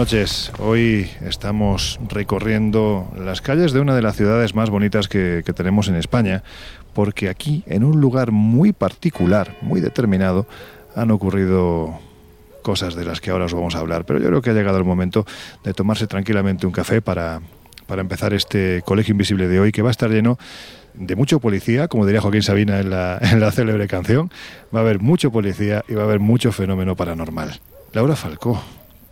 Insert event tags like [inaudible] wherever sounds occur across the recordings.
Noches. Hoy estamos recorriendo las calles de una de las ciudades más bonitas que, tenemos en España, porque aquí, en un lugar muy particular, muy determinado, han ocurrido cosas de las que ahora os vamos a hablar. Pero yo creo que ha llegado el momento de tomarse tranquilamente un café para, para empezar este Colegio Invisible de hoy, que va a estar lleno de mucho policía, como diría Joaquín Sabina en la, [laughs] en la célebre canción. Va a haber mucho policía y va a haber mucho fenómeno paranormal. Laura Falcó,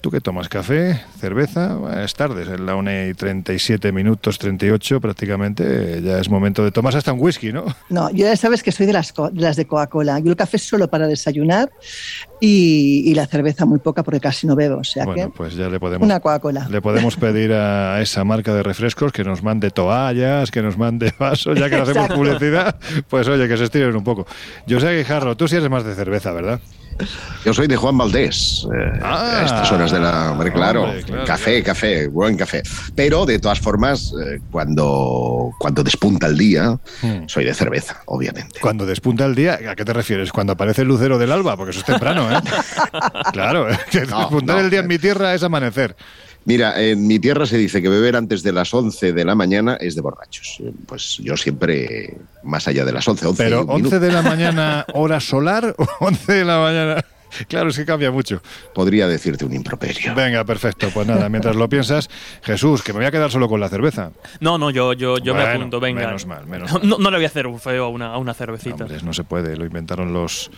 ¿Tú qué tomas? ¿Café? ¿Cerveza? Es tarde, es la 1 y 37 minutos, 38 prácticamente. Ya es momento de tomar hasta un whisky, ¿no? No, yo ya sabes que soy de las, de las de Coca-Cola. Yo el café es solo para desayunar y, y, la cerveza muy poca porque casi no bebo. O sea bueno, que pues ya le podemos, una Coca-Cola. Le podemos [laughs] pedir a esa marca de refrescos que nos mande toallas, que nos mande [laughs] vasos, ya que no hacemos publicidad. Pues oye, que se estiren un poco. Yo sé que, Jarro, tú sí eres más de cerveza, ¿verdad? Yo soy de Juan Valdés. Eh, Ah, a estas horas de la. Hombre, claro, hombre, claro, café, café, buen café. Pero de todas formas, eh, cuando, cuando despunta el día, Hmm. soy de cerveza, obviamente. Cuando despunta el día, ¿a qué te refieres? Cuando aparece el lucero del alba, porque eso es temprano, ¿eh? [laughs] claro, es que No, despuntar no, el día en eh. mi tierra es amanecer. Mira, en mi tierra se dice que beber antes de las 11 de la mañana es de borrachos. Eh, Pues yo siempre, más allá de las 11, 11 Pero y un minuto, 11 de la mañana, [laughs] hora solar, o 11 de la mañana. Claro, es que cambia mucho. podría decirte un improperio. Venga, perfecto. Pues nada, mientras lo piensas, Jesús, que me voy a quedar solo con la cerveza. No, no, yo, yo, yo me apunto, venga. menos mal, menos mal. No, no le voy a hacer un feo a una, a una cervecita. Hombre, no se puede, lo inventaron los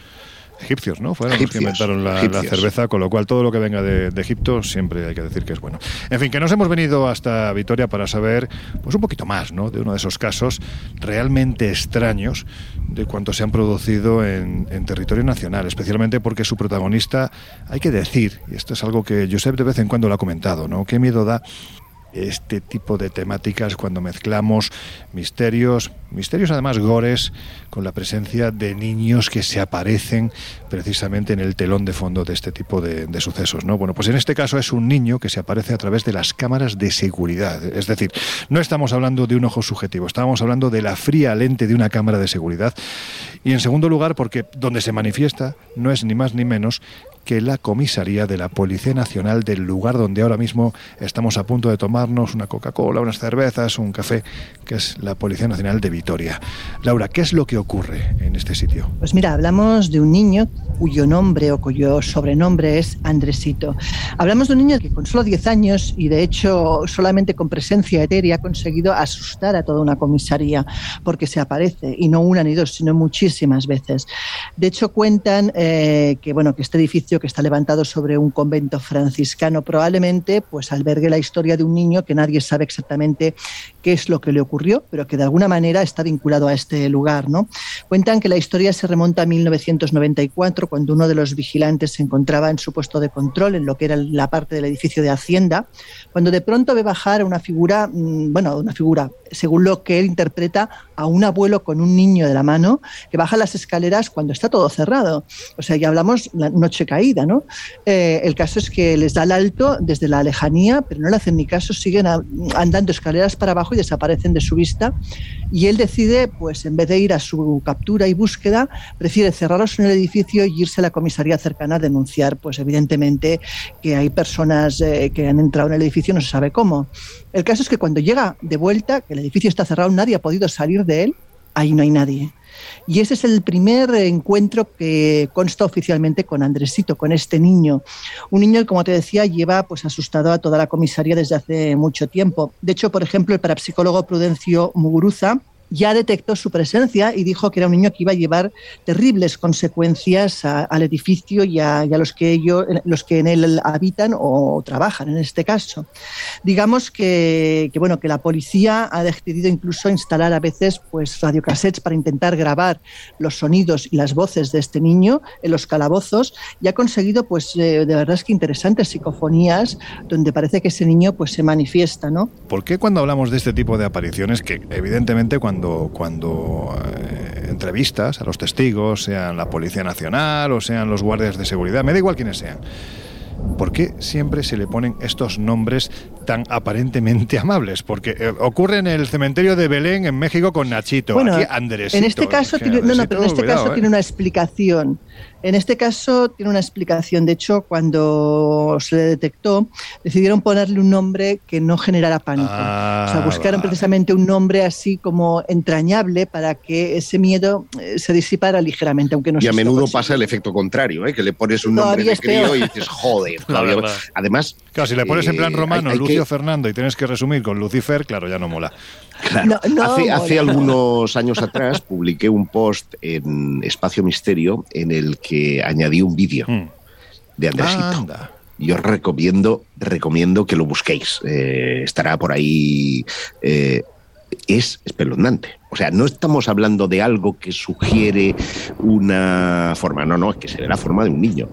egipcios, ¿no? Fueron Egipcios, los que inventaron la, cerveza, con lo cual todo lo que venga de, de Egipto siempre hay que decir que es bueno. En fin, que nos hemos venido hasta Vitoria para saber pues un poquito más, ¿no? De uno de esos casos realmente extraños de cuanto se han producido en, en territorio nacional, especialmente porque su protagonista, hay que decir, y esto es algo que Josep de vez en cuando lo ha comentado, ¿no? Qué miedo da este tipo de temáticas cuando mezclamos misterios, misterios además gores, con la presencia de niños que se aparecen precisamente en el telón de fondo de este tipo de, sucesos. ¿no? Bueno, pues en este caso es un niño que se aparece a través de las cámaras de seguridad. Es decir, no estamos hablando de un ojo subjetivo, estamos hablando de la fría lente de una cámara de seguridad. Y en segundo lugar, porque donde se manifiesta no es ni más ni menos que la comisaría de la Policía Nacional del lugar donde ahora mismo estamos a punto de tomarnos una Coca-Cola, unas cervezas, un café, que es la Policía Nacional de Vitoria. Laura, ¿qué es lo que ocurre en este sitio? Pues mira, hablamos de un niño cuyo nombre o cuyo sobrenombre es Andresito. Hablamos de un niño que con solo 10 años y de hecho solamente con presencia etérea ha conseguido asustar a toda una comisaría porque se aparece y no una ni dos, sino muchísimas veces. De hecho cuentan eh, que bueno que este edificio que está levantado sobre un convento franciscano probablemente pues albergue la historia de un niño que nadie sabe exactamente qué es lo que le ocurrió, pero que de alguna manera está vinculado a este lugar, ¿no? Cuentan que la historia se remonta a 1994 cuando uno de los vigilantes se encontraba en su puesto de control en lo que era la parte del edificio de Hacienda, cuando de pronto ve bajar una figura, mm, bueno, una figura, según lo que él interpreta, a un abuelo con un niño de la mano que baja las escaleras cuando está todo cerrado. O sea, ya hablamos la noche caída, ¿no? Eh, el caso es que les da el alto desde la lejanía, pero no le hacen ni caso, siguen andando escaleras para abajo y desaparecen de su vista. Y él decide, pues en vez de ir a su captura y búsqueda, prefiere cerrarlos en el edificio y irse a la comisaría cercana a denunciar, pues evidentemente que hay personas eh, que han entrado en el edificio, no se sabe cómo. El caso es que cuando llega de vuelta, que el edificio está cerrado, nadie ha podido salir de él, ahí no hay nadie. Y ese es el primer encuentro que consta oficialmente con Andresito, con este niño. Un niño que, como te decía, lleva pues asustado a toda la comisaría desde hace mucho tiempo. De hecho, por ejemplo, el parapsicólogo Prudencio Muguruza ya detectó su presencia y dijo que era un niño que iba a llevar terribles consecuencias al edificio y a, los, que ellos, los que en él habitan o trabajan en este caso. Digamos que, bueno, que la policía ha decidido incluso instalar a veces pues, radiocassettes para intentar grabar los sonidos y las voces de este niño en los calabozos y ha conseguido pues eh, de verdad que interesantes psicofonías donde parece que ese niño pues se manifiesta, ¿no? ¿Por qué cuando hablamos de este tipo de apariciones que evidentemente cuando cuando, eh, entrevistas a los testigos, sean la Policía Nacional o sean los guardias de seguridad, me da igual quiénes sean. ¿Por qué siempre se le ponen estos nombres tan aparentemente [laughs] amables? Porque eh, ocurre en el cementerio de Belén, en México, con Nachito. Bueno, Aquí Andresito. En este caso, tiene, no, no, pero en este caso ¿eh? tiene una explicación. En este caso tiene una explicación. De hecho, cuando se le detectó, decidieron ponerle un nombre que no generara pánico. Ah, o sea, buscaron vale. precisamente un nombre así como entrañable para que ese miedo eh, se disipara ligeramente, aunque no Y a menudo consiguiendo. pasa el efecto contrario, ¿eh? que le pones un nombre de crío y dices, joder. [laughs] Todavía-. Además, Claro, si le pones en plan eh, romano hay- hay Lucio que- Fernando y tienes que resumir con Lucifer, claro, ya no mola. Claro. No, no, hace, hace algunos años atrás publiqué un post en Espacio Misterio en el que añadí un vídeo Mm. de Andresito. Anda. Yo recomiendo, recomiendo que lo busquéis. Eh, estará por ahí. eh, es espeluznante. O sea, no estamos hablando de algo que sugiere una forma, no, no, es que se ve la forma de un niño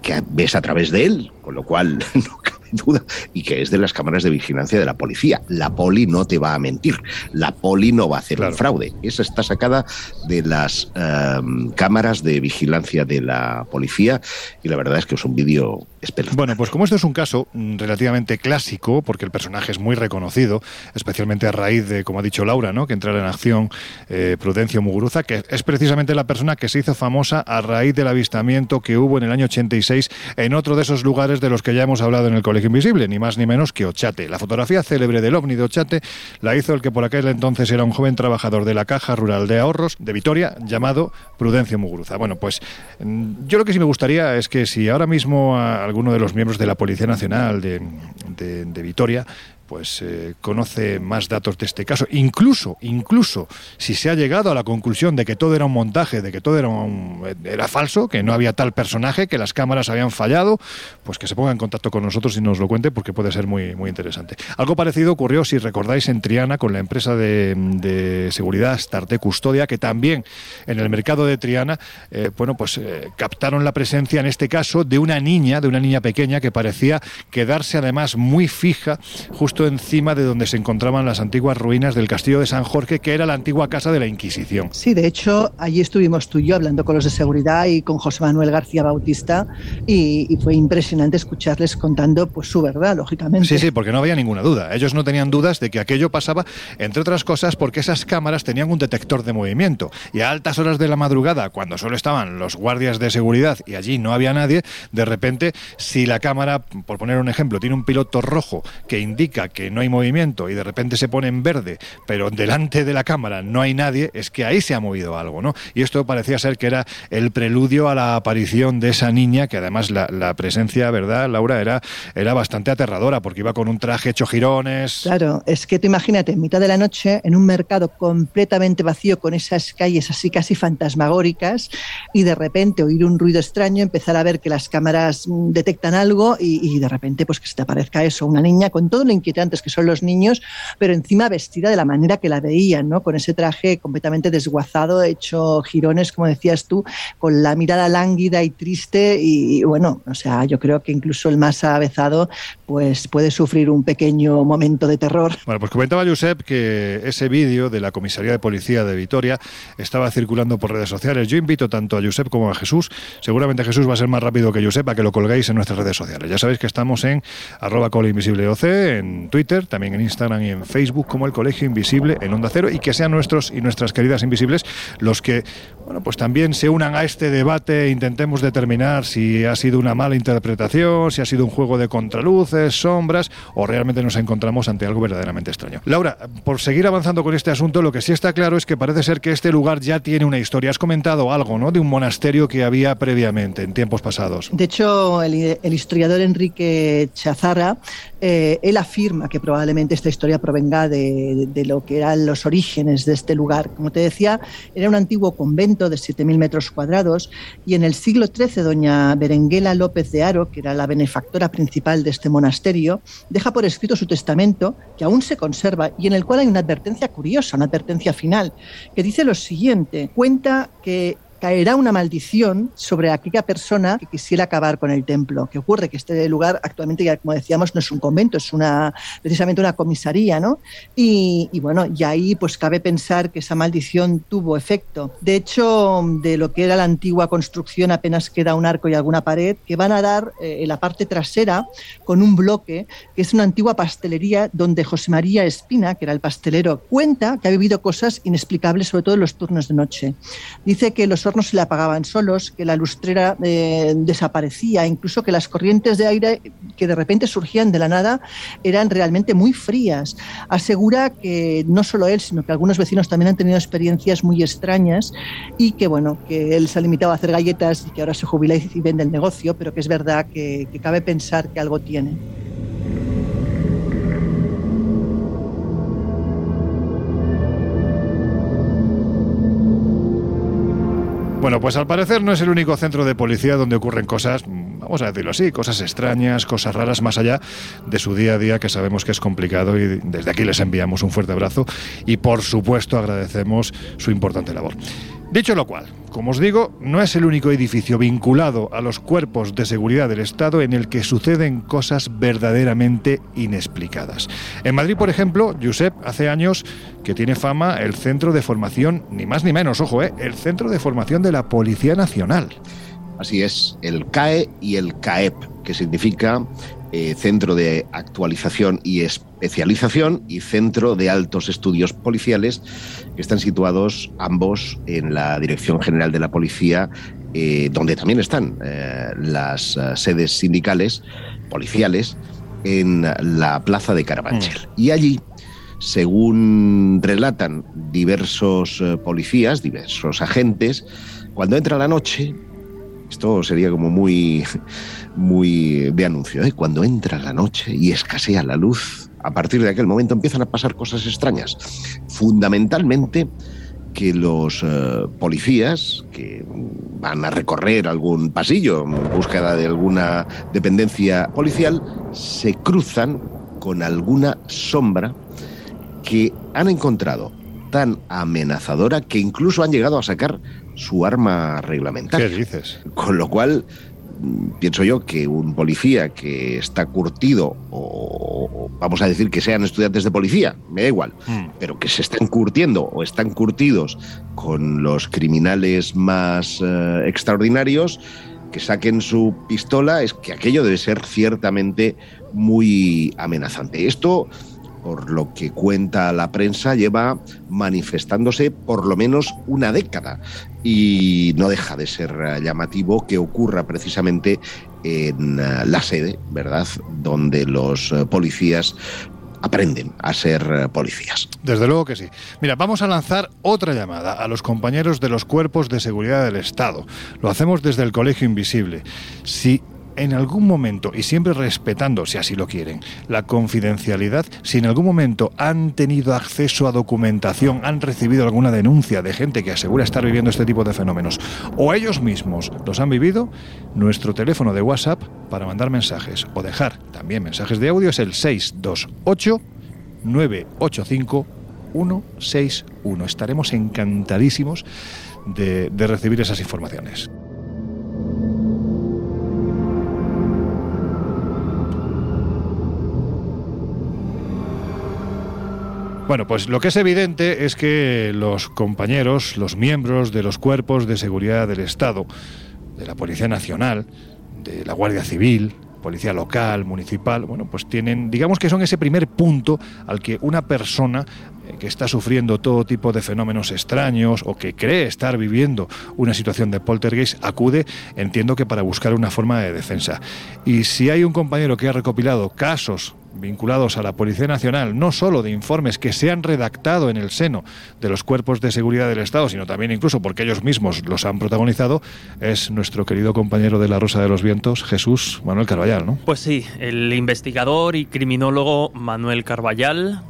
que ves a través de él, con lo cual [laughs] no duda, y que es de las cámaras de vigilancia de la policía. La poli no te va a mentir, la poli no va a hacer Claro. un fraude. Esa está sacada de las em, cámaras de vigilancia de la policía y la verdad es que es un vídeo espeluznante. Bueno, pues como esto es un caso mm, relativamente clásico, porque el personaje es muy reconocido, especialmente a raíz de, como ha dicho Laura, ¿no? que entrara en acción eh, Prudencio Muguruza, que es precisamente la persona que se hizo famosa a raíz del avistamiento que hubo en el año 86 en otro de esos lugares de los que ya hemos hablado en el Colegio Invisible, ni más ni menos que Ochate. La fotografía célebre del ovni de Ochate la hizo el que por aquel entonces era un joven trabajador de la Caja Rural de Ahorros de Vitoria, llamado Prudencio Muguruza. Bueno, pues mm, yo lo que sí me gustaría es que si ahora mismo a alguno de los miembros de la Policía Nacional de, de- de Vitoria pues eh, conoce más datos de este caso, incluso, incluso si se ha llegado a la conclusión de que todo era un montaje, de que todo era, un- era falso, que no había tal personaje, que las cámaras habían fallado, pues que se ponga en contacto con nosotros y nos lo cuente porque puede ser muy, muy interesante. Algo parecido ocurrió, si recordáis, en Triana con la empresa de, de seguridad Starte Custodia, que también en el mercado de Triana, eh, bueno, pues eh, captaron la presencia en este caso de una niña, de una niña pequeña que parecía quedarse además muy fija justo encima de donde se encontraban las antiguas ruinas del castillo de San Jorge, que era la antigua casa de la Inquisición. Sí, de hecho, allí estuvimos tú y yo hablando con los de seguridad y con José Manuel García Bautista y, y fue impresionante escucharles contando pues su verdad, lógicamente. Sí, sí, porque no había ninguna duda. Ellos no tenían dudas de que aquello pasaba, entre otras cosas, porque esas cámaras tenían un detector de movimiento. Y a altas horas de la madrugada, cuando solo estaban los guardias de seguridad y allí no había nadie, de repente, si la cámara, por poner un ejemplo, tiene un piloto rojo que indica que no hay movimiento y de repente se pone en verde, pero delante de la cámara no hay nadie, es que ahí se ha movido algo, ¿no? Y esto parecía ser que era el preludio a la aparición de esa niña, que además la, presencia, ¿verdad, Laura? Era, era bastante aterradora, porque iba con un traje hecho jirones. Claro, es que tú imagínate, en mitad de la noche, en un mercado completamente vacío, con esas calles así casi fantasmagóricas, y de repente oír un ruido extraño, empezar a ver que las cámaras mm, detectan algo y, y de repente pues que se te aparezca eso, una niña con todo lo inquietantes que son los niños, pero encima vestida de la manera que la veían, ¿no? Con ese traje completamente desguazado, hecho jirones, como decías tú, con la mirada lánguida y triste y, bueno, o sea, yo creo que incluso el más avezado pues puede sufrir un pequeño momento de terror. Bueno, pues comentaba Josep que ese vídeo de la Comisaría de Policía de Vitoria estaba circulando por redes sociales. Yo invito tanto a Josep como a Jesús. Seguramente Jesús va a ser más rápido que Josep a que lo colguéis en nuestras redes sociales. Ya sabéis que estamos en arroba colinvisibleoc, en Twitter, también en Instagram y en Facebook como el Colegio Invisible en Onda Cero y que sean nuestros y nuestras queridas invisibles los que bueno, pues también se unan a este debate e intentemos determinar si ha sido una mala interpretación, si ha sido un juego de contraluces, sombras o realmente nos encontramos ante algo verdaderamente extraño. Laura, por seguir avanzando con este asunto, lo que sí está claro es que parece ser que este lugar ya tiene una historia. Has comentado algo, ¿no? De un monasterio que había previamente, en tiempos pasados. De hecho, el, el historiador Enrique Chazara eh, él afirma que probablemente esta historia provenga de, de, lo que eran los orígenes de este lugar. Como te decía, era un antiguo convento de 7.000 metros cuadrados y en el siglo XIII doña Berenguela López de Aro, que era la benefactora principal de este monasterio, deja por escrito su testamento, que aún se conserva y en el cual hay una advertencia curiosa, una advertencia final, que dice lo siguiente, cuenta que caerá una maldición sobre aquella persona que quisiera acabar con el templo. ¿Qué ocurre? Que este lugar actualmente, ya como decíamos, no es un convento, es una precisamente una comisaría, ¿no? Y, bueno, y ahí pues cabe pensar que esa maldición tuvo efecto. De hecho, de lo que era la antigua construcción apenas queda un arco y alguna pared que van a dar eh, en la parte trasera con un bloque que es una antigua pastelería donde José María Espina, que era el pastelero, cuenta que ha vivido cosas inexplicables, sobre todo en los turnos de noche. Dice que los hornos se le apagaban solos, que la lustrera eh, desaparecía, incluso que las corrientes de aire que de repente surgían de la nada eran realmente muy frías. Asegura que no solo él, sino que algunos vecinos también han tenido experiencias muy extrañas y que bueno, que él se ha limitado a hacer galletas y que ahora se jubila y vende el negocio, pero que es verdad que cabe pensar que algo tiene. Bueno, pues al parecer no es el único centro de policía donde ocurren cosas, vamos a decirlo así, cosas extrañas, cosas raras más allá de su día a día que sabemos que es complicado y desde aquí les enviamos un fuerte abrazo y por supuesto agradecemos su importante labor. Dicho lo cual, como os digo, no es el único edificio vinculado a los cuerpos de seguridad del Estado en el que suceden cosas verdaderamente inexplicadas. En Madrid, por ejemplo, Josep hace años que tiene fama el centro de formación, ni más ni menos, ojo, ¿eh? el centro de formación de la Policía Nacional. Así es, el CAE y el CAEP, que significa eh, Centro de Actualización y Especialización y Centro de Altos Estudios Policiales, que están situados ambos en la Dirección General de la Policía, eh, donde también están eh, las sedes sindicales policiales en la Plaza de Carabanchel. Mm. Y allí según relatan diversos policías, diversos agentes, cuando entra la noche, esto sería como muy, muy de anuncio, ¿eh? cuando entra la noche y escasea la luz, a partir de aquel momento empiezan a pasar cosas extrañas. Fundamentalmente que los uh, policías que van a recorrer algún pasillo en búsqueda de alguna dependencia policial se cruzan con alguna sombra que han encontrado tan amenazadora que incluso han llegado a sacar su arma reglamentaria. ¿Qué dices? Con lo cual, pienso yo que un policía que está curtido, o, vamos a decir que sean estudiantes de policía, me da igual, mm. pero que se están curtiendo o están curtidos con los criminales más uh, extraordinarios, que saquen su pistola, es que aquello debe ser ciertamente muy amenazante. Esto por lo que cuenta la prensa, lleva manifestándose por lo menos una década y no deja de ser llamativo que ocurra precisamente en la sede, ¿verdad?, donde los policías aprenden a ser policías. Desde luego que sí. Mira, vamos a lanzar otra llamada a los compañeros de los cuerpos de seguridad del Estado. Lo hacemos desde el Colegio Invisible. Si en algún momento, y siempre respetando, si así lo quieren, la confidencialidad, si en algún momento han tenido acceso a documentación, han recibido alguna denuncia de gente que asegura estar viviendo este tipo de fenómenos, o ellos mismos los han vivido, nuestro teléfono de WhatsApp para mandar mensajes o dejar también mensajes de audio es el 628 985 161. Estaremos encantadísimos de, de recibir esas informaciones. Bueno, pues lo que es evidente es que los compañeros, los miembros de los cuerpos de seguridad del Estado, de la Policía Nacional, de la Guardia Civil, policía local, municipal, bueno, pues tienen, digamos que son ese primer punto al que una persona eh, que está sufriendo todo tipo de fenómenos extraños o que cree estar viviendo una situación de poltergeist acude, entiendo que para buscar una forma de defensa. Y si hay un compañero que ha recopilado casos vinculados a la Policía Nacional, no solo de informes que se han redactado en el seno de los cuerpos de seguridad del Estado, sino también incluso porque ellos mismos los han protagonizado, es nuestro querido compañero de la Rosa de los Vientos, Jesús Manuel Carballal, ¿no? Pues sí, el investigador y criminólogo Manuel Carballal,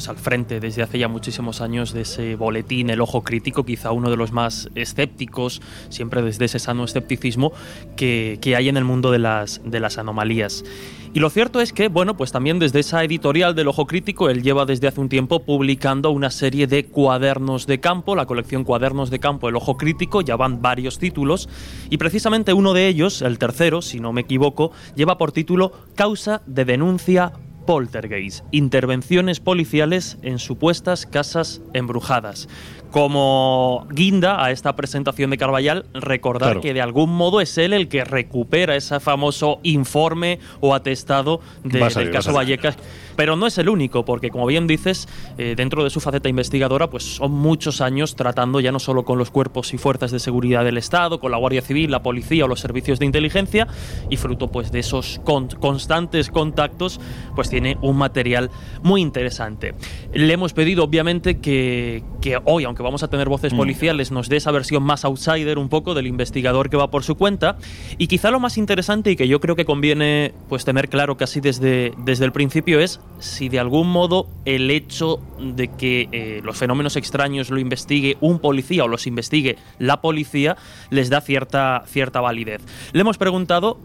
pues, al frente desde hace ya muchísimos años de ese boletín El Ojo Crítico, quizá uno de los más escépticos, siempre desde ese sano escepticismo que, que hay en el mundo de las, de las anomalías. Y lo cierto es que, bueno, pues también desde esa editorial del Ojo Crítico, él lleva desde hace un tiempo publicando una serie de cuadernos de campo, la colección Cuadernos de Campo El Ojo Crítico, ya van varios títulos, y precisamente uno de ellos, el tercero, si no me equivoco, lleva por título Causa de denuncia poltergeist, intervenciones policiales en supuestas casas embrujadas. Como guinda a esta presentación de Carballal, recordar Claro. que de algún modo es él el que recupera ese famoso informe o atestado de- salir, del caso. Vallecas. Pero no es el único, porque como bien dices, eh, dentro de su faceta investigadora, pues son muchos años tratando ya no solo con los cuerpos y fuerzas de seguridad del Estado, con la Guardia Civil, la policía o los servicios de inteligencia, y fruto pues de esos con- constantes contactos, pues tiene un material muy interesante. Le hemos pedido, obviamente, que, que hoy, aunque vamos a tener voces Mm. policiales, nos dé esa versión más outsider un poco del investigador que va por su cuenta. Y quizá lo más interesante y que yo creo que conviene pues tener claro casi desde, desde el principio es si de algún modo el hecho de que eh, los fenómenos extraños lo investigue un policía o los investigue la policía les da cierta, cierta validez. Le hemos preguntado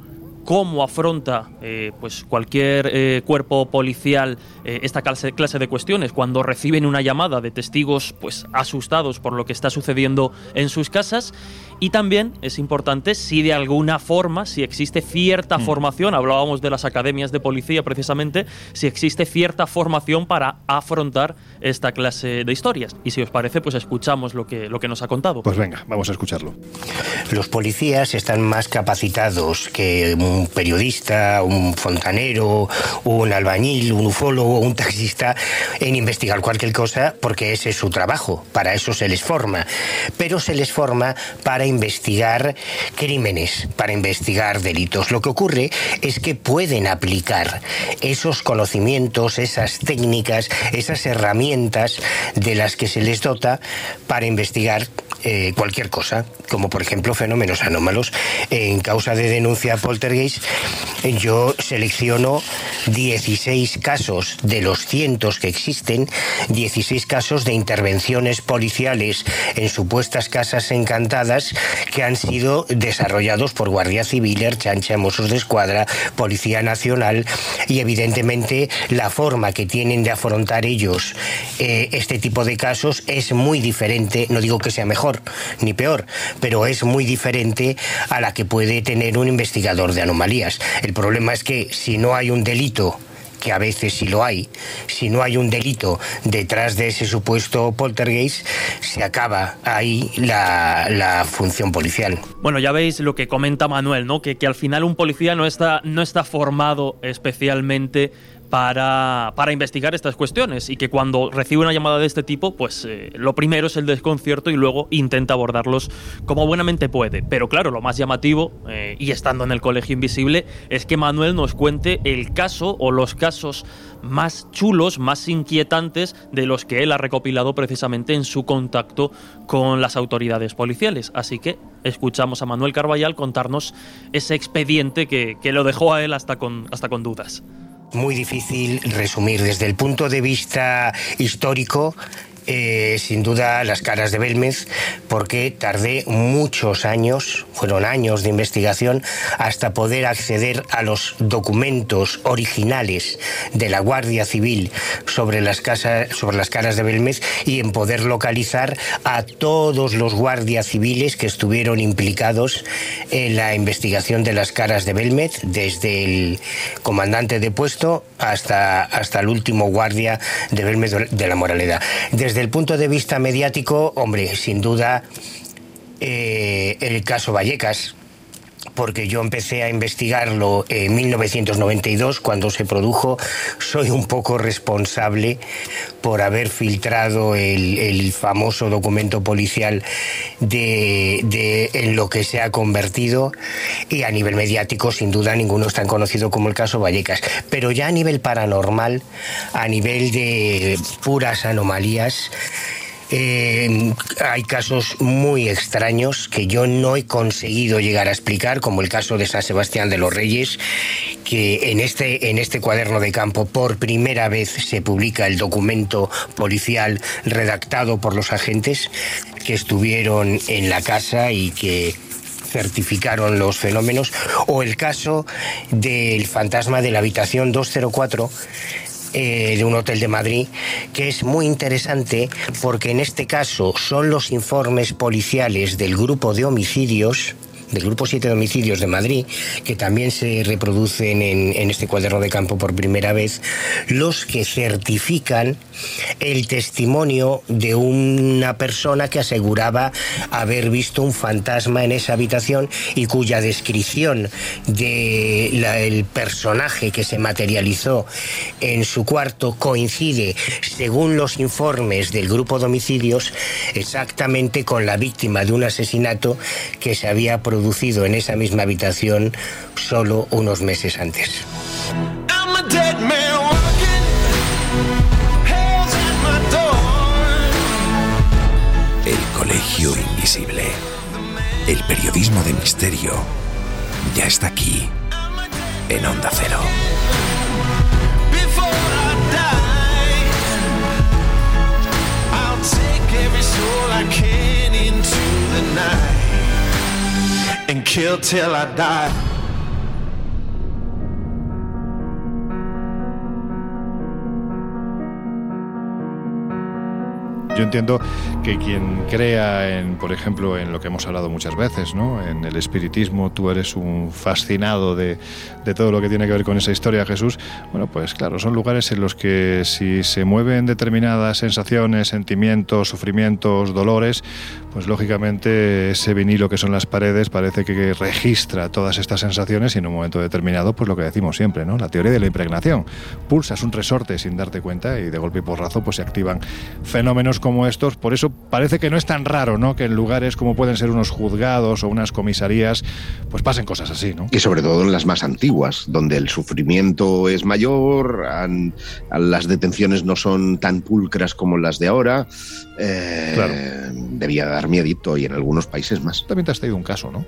cómo afronta eh, pues cualquier eh, cuerpo policial eh, esta clase, clase de cuestiones. Cuando reciben una llamada de testigos pues asustados por lo que está sucediendo en sus casas y también es importante si de alguna forma si existe cierta formación hablábamos de las academias de policía precisamente si existe cierta formación para afrontar esta clase de historias y si os parece pues escuchamos lo que lo que nos ha contado Pues venga, vamos a escucharlo. Los policías están más capacitados que un periodista, un fontanero, un albañil, un ufólogo, un taxista en investigar cualquier cosa porque ese es su trabajo, para eso se les forma. Pero se les forma para investigar crímenes, para investigar delitos. Lo que ocurre es que pueden aplicar esos conocimientos, esas técnicas, esas herramientas de las que se les dota para investigar eh, cualquier cosa, como por ejemplo fenómenos anómalos. En causa de denuncia poltergeist, yo selecciono 16 casos de los cientos que existen, 16 casos de intervenciones policiales en supuestas casas encantadas que han sido desarrollados por Guardia Civil, Erchancha, Mossos de Escuadra, Policía Nacional y evidentemente la forma que tienen de afrontar ellos eh, este tipo de casos es muy diferente, no digo que sea mejor ni peor, pero es muy diferente a la que puede tener un investigador de anomalías. El problema es que si no hay un delito que a veces sí lo hay, si no hay un delito detrás de ese supuesto poltergeist, se acaba ahí la, la función policial. Bueno, ya veis lo que comenta Manuel, ¿no? Que, que al final un policía no está, no está formado especialmente para, para investigar estas cuestiones y que cuando recibe una llamada de este tipo, pues eh, lo primero es el desconcierto y luego intenta abordarlos como buenamente puede. Pero claro, lo más llamativo, eh, y estando en el Colegio Invisible, es que Manuel nos cuente el caso o los casos más chulos, más inquietantes de los que él ha recopilado precisamente en su contacto con las autoridades policiales. Así que escuchamos a Manuel Carballal contarnos ese expediente que, que lo dejó a él hasta con, hasta con dudas. Muy difícil resumir desde el punto de vista histórico. Eh, sin duda las caras de Belmez porque tardé muchos años, fueron años de investigación hasta poder acceder a los documentos originales de la Guardia Civil sobre las casas, sobre las caras de Belmez y en poder localizar a todos los guardias civiles que estuvieron implicados en la investigación de las caras de Belmez, desde el comandante de puesto hasta, hasta el último guardia de Belmez de la Moraleda. Desde el punto de vista mediático, hombre, sin duda, eh, el caso Vallecas, porque yo empecé a investigarlo en 1992 cuando se produjo. Soy un poco responsable por haber filtrado el, famoso documento policial de, en lo que se ha convertido y a nivel mediático sin duda ninguno es tan conocido como el caso Vallecas. Pero ya a nivel paranormal, a nivel de puras anomalías, eh, hay casos muy extraños que yo no he conseguido llegar a explicar, como el caso de San Sebastián de los Reyes, que en este, en este cuaderno de campo por primera vez se publica el documento policial redactado por los agentes que estuvieron en la casa y que certificaron los fenómenos, o el caso del fantasma de la habitación 204 eh, de un hotel de Madrid, que es muy interesante porque en este caso son los informes policiales del grupo de homicidios del Grupo 7 de de Madrid, que también se reproducen en, este cuaderno de campo por primera vez, los que certifican el testimonio de una persona que aseguraba haber visto un fantasma en esa habitación y cuya descripción del personaje que se materializó en su cuarto coincide, según los informes del grupo de homicidios, exactamente con la víctima de un asesinato que se había producido producido en esa misma habitación solo unos meses antes. El Colegio Invisible. El periodismo de misterio ya está aquí, en Onda Cero. And kill till I die. Yo entiendo que quien crea en, por ejemplo, en lo que hemos hablado muchas veces, ¿no? En el espiritismo, tú eres un fascinado de, de todo lo que tiene que ver con esa historia, Jesús. Bueno, pues claro, son lugares en los que si se mueven determinadas sensaciones, sentimientos, sufrimientos, dolores, pues lógicamente ese vinilo que son las paredes parece que registra todas estas sensaciones y en un momento determinado, pues lo que decimos siempre, ¿no? La teoría de la impregnación. Pulsas un resorte sin darte cuenta y de golpe y porrazo pues se activan fenómenos como estos. Por eso parece que no es tan raro, ¿no? Que en lugares como pueden ser unos juzgados o unas comisarías, pues pasen cosas así, ¿no? Y sobre todo en las más antiguas, donde el sufrimiento es mayor, las detenciones no son tan pulcras como las de ahora. Eh, claro. Debía dar miedito y en algunos países más. También te has traído un caso, ¿no?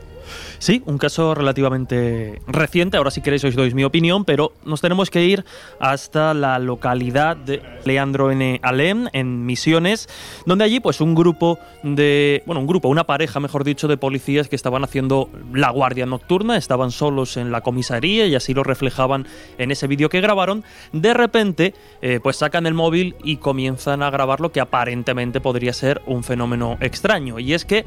Sí, un caso relativamente reciente, ahora si queréis os doy mi opinión, pero nos tenemos que ir hasta la localidad de Leandro N. Alem, en Misiones, donde allí pues un grupo de, bueno, un grupo, una pareja, mejor dicho, de policías que estaban haciendo la guardia nocturna, estaban solos en la comisaría y así lo reflejaban en ese vídeo que grabaron, de repente eh, pues sacan el móvil y comienzan a grabar lo que aparentemente podría ser un fenómeno extraño, y es que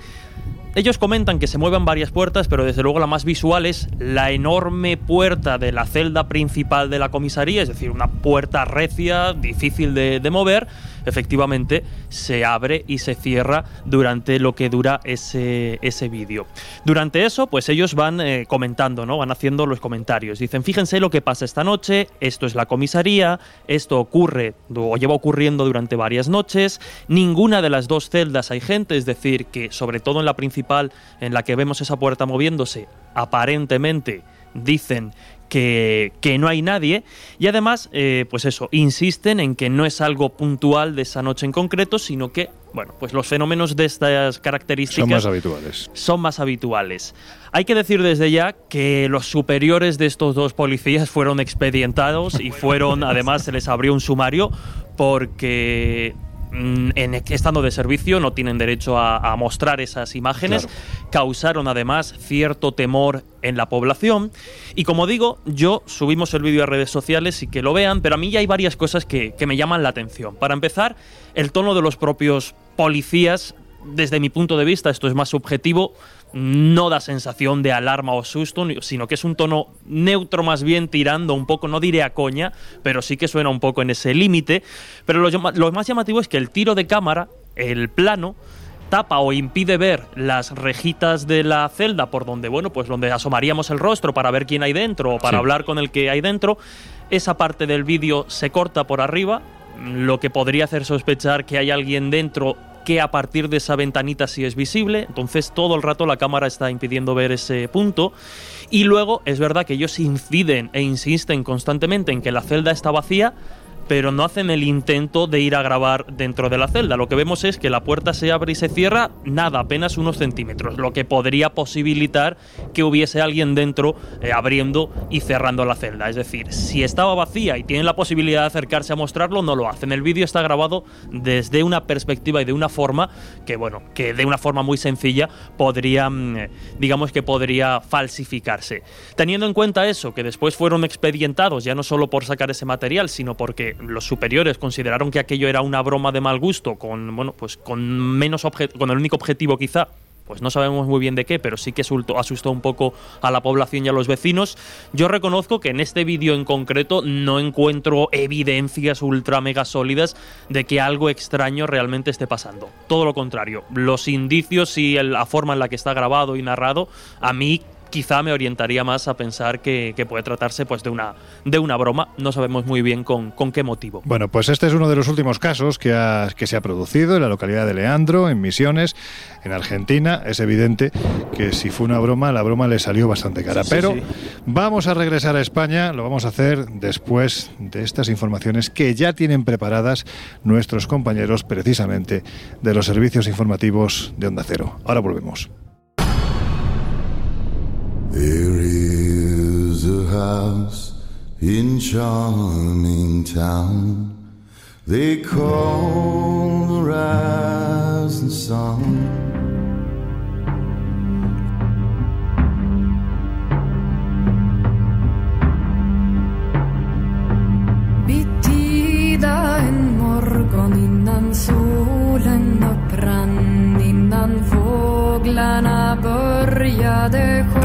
ellos comentan que se mueven varias puertas, pero desde luego la más visual es la enorme puerta de la celda principal de la comisaría, es decir, una puerta recia, difícil de, de mover, efectivamente se abre y se cierra durante lo que dura ese, ese vídeo. Durante eso, pues ellos van eh, comentando, ¿no? Van haciendo los comentarios. Dicen, fíjense lo que pasa esta noche, esto es la comisaría, esto ocurre o lleva ocurriendo durante varias noches, ninguna de las dos celdas hay gente, es decir, que sobre todo en la principal, en la que vemos esa puerta moviéndose, aparentemente dicen que, no hay nadie y además, eh, pues eso, insisten en que no es algo puntual de esa noche en concreto, sino que, bueno, pues los fenómenos de estas características son más habituales. Son más habituales. Hay que decir desde ya que los superiores de estos dos policías fueron expedientados y fueron, además, se les abrió un sumario porque en, estando de servicio no tienen derecho a, mostrar esas imágenes, causaron además cierto temor en la población y como digo, yo subimos el vídeo a redes sociales y que lo vean, pero a mí ya hay varias cosas que, que me llaman la atención. Para empezar, el tono de los propios policías, desde mi punto de vista, esto es más subjetivo, no da sensación de alarma o susto, sino que es un tono neutro más bien tirando un poco, no diré a coña, pero sí que suena un poco en ese límite. Pero lo, más llamativo es que el tiro de cámara, el plano, tapa o impide ver las rejitas de la celda por donde, bueno, pues donde asomaríamos el rostro para ver quién hay dentro o para hablar con el que hay dentro. Esa parte del vídeo se corta por arriba, lo que podría hacer sospechar que hay alguien dentro que a partir de esa ventanita sí es visible, entonces todo el rato la cámara está impidiendo ver ese punto. Y luego es verdad que ellos inciden e insisten constantemente en que la celda está vacía, pero no hacen el intento de ir a grabar dentro de la celda. Lo que vemos es que la puerta se abre y se cierra, nada, apenas unos centímetros, lo que podría posibilitar que hubiese alguien dentro eh, abriendo y cerrando la celda. Es decir, si estaba vacía y tienen la posibilidad de acercarse a mostrarlo, no lo hacen. El vídeo está grabado desde una perspectiva y de una forma que, bueno, que de una forma muy sencilla podría, mm, digamos que podría falsificarse. Teniendo en cuenta eso, que después fueron expedientados, ya no solo por sacar ese material, sino porque los superiores consideraron que aquello era una broma de mal gusto, con, bueno, pues con, menos con el único objetivo quizá pues no sabemos muy bien de qué, pero sí que asustó un poco a la población y a los vecinos. Yo reconozco que en este vídeo en concreto no encuentro evidencias ultra mega sólidas de que algo extraño realmente esté pasando. Todo lo contrario, los indicios y la forma en la que está grabado y narrado, a mí quizá me orientaría más a pensar que, puede tratarse pues, de, una, de una broma. No sabemos muy bien con, con, qué motivo. Bueno, pues este es uno de los últimos casos que, que se ha producido en la localidad de Leandro, en Misiones, en Argentina. Es evidente que si fue una broma, la broma le salió bastante cara. Pero vamos a regresar a España, lo vamos a hacer después de estas informaciones que ya tienen preparadas nuestros compañeros precisamente de los servicios informativos de Onda Cero. Ahora volvemos. There is a house in charming town they call the rising sun.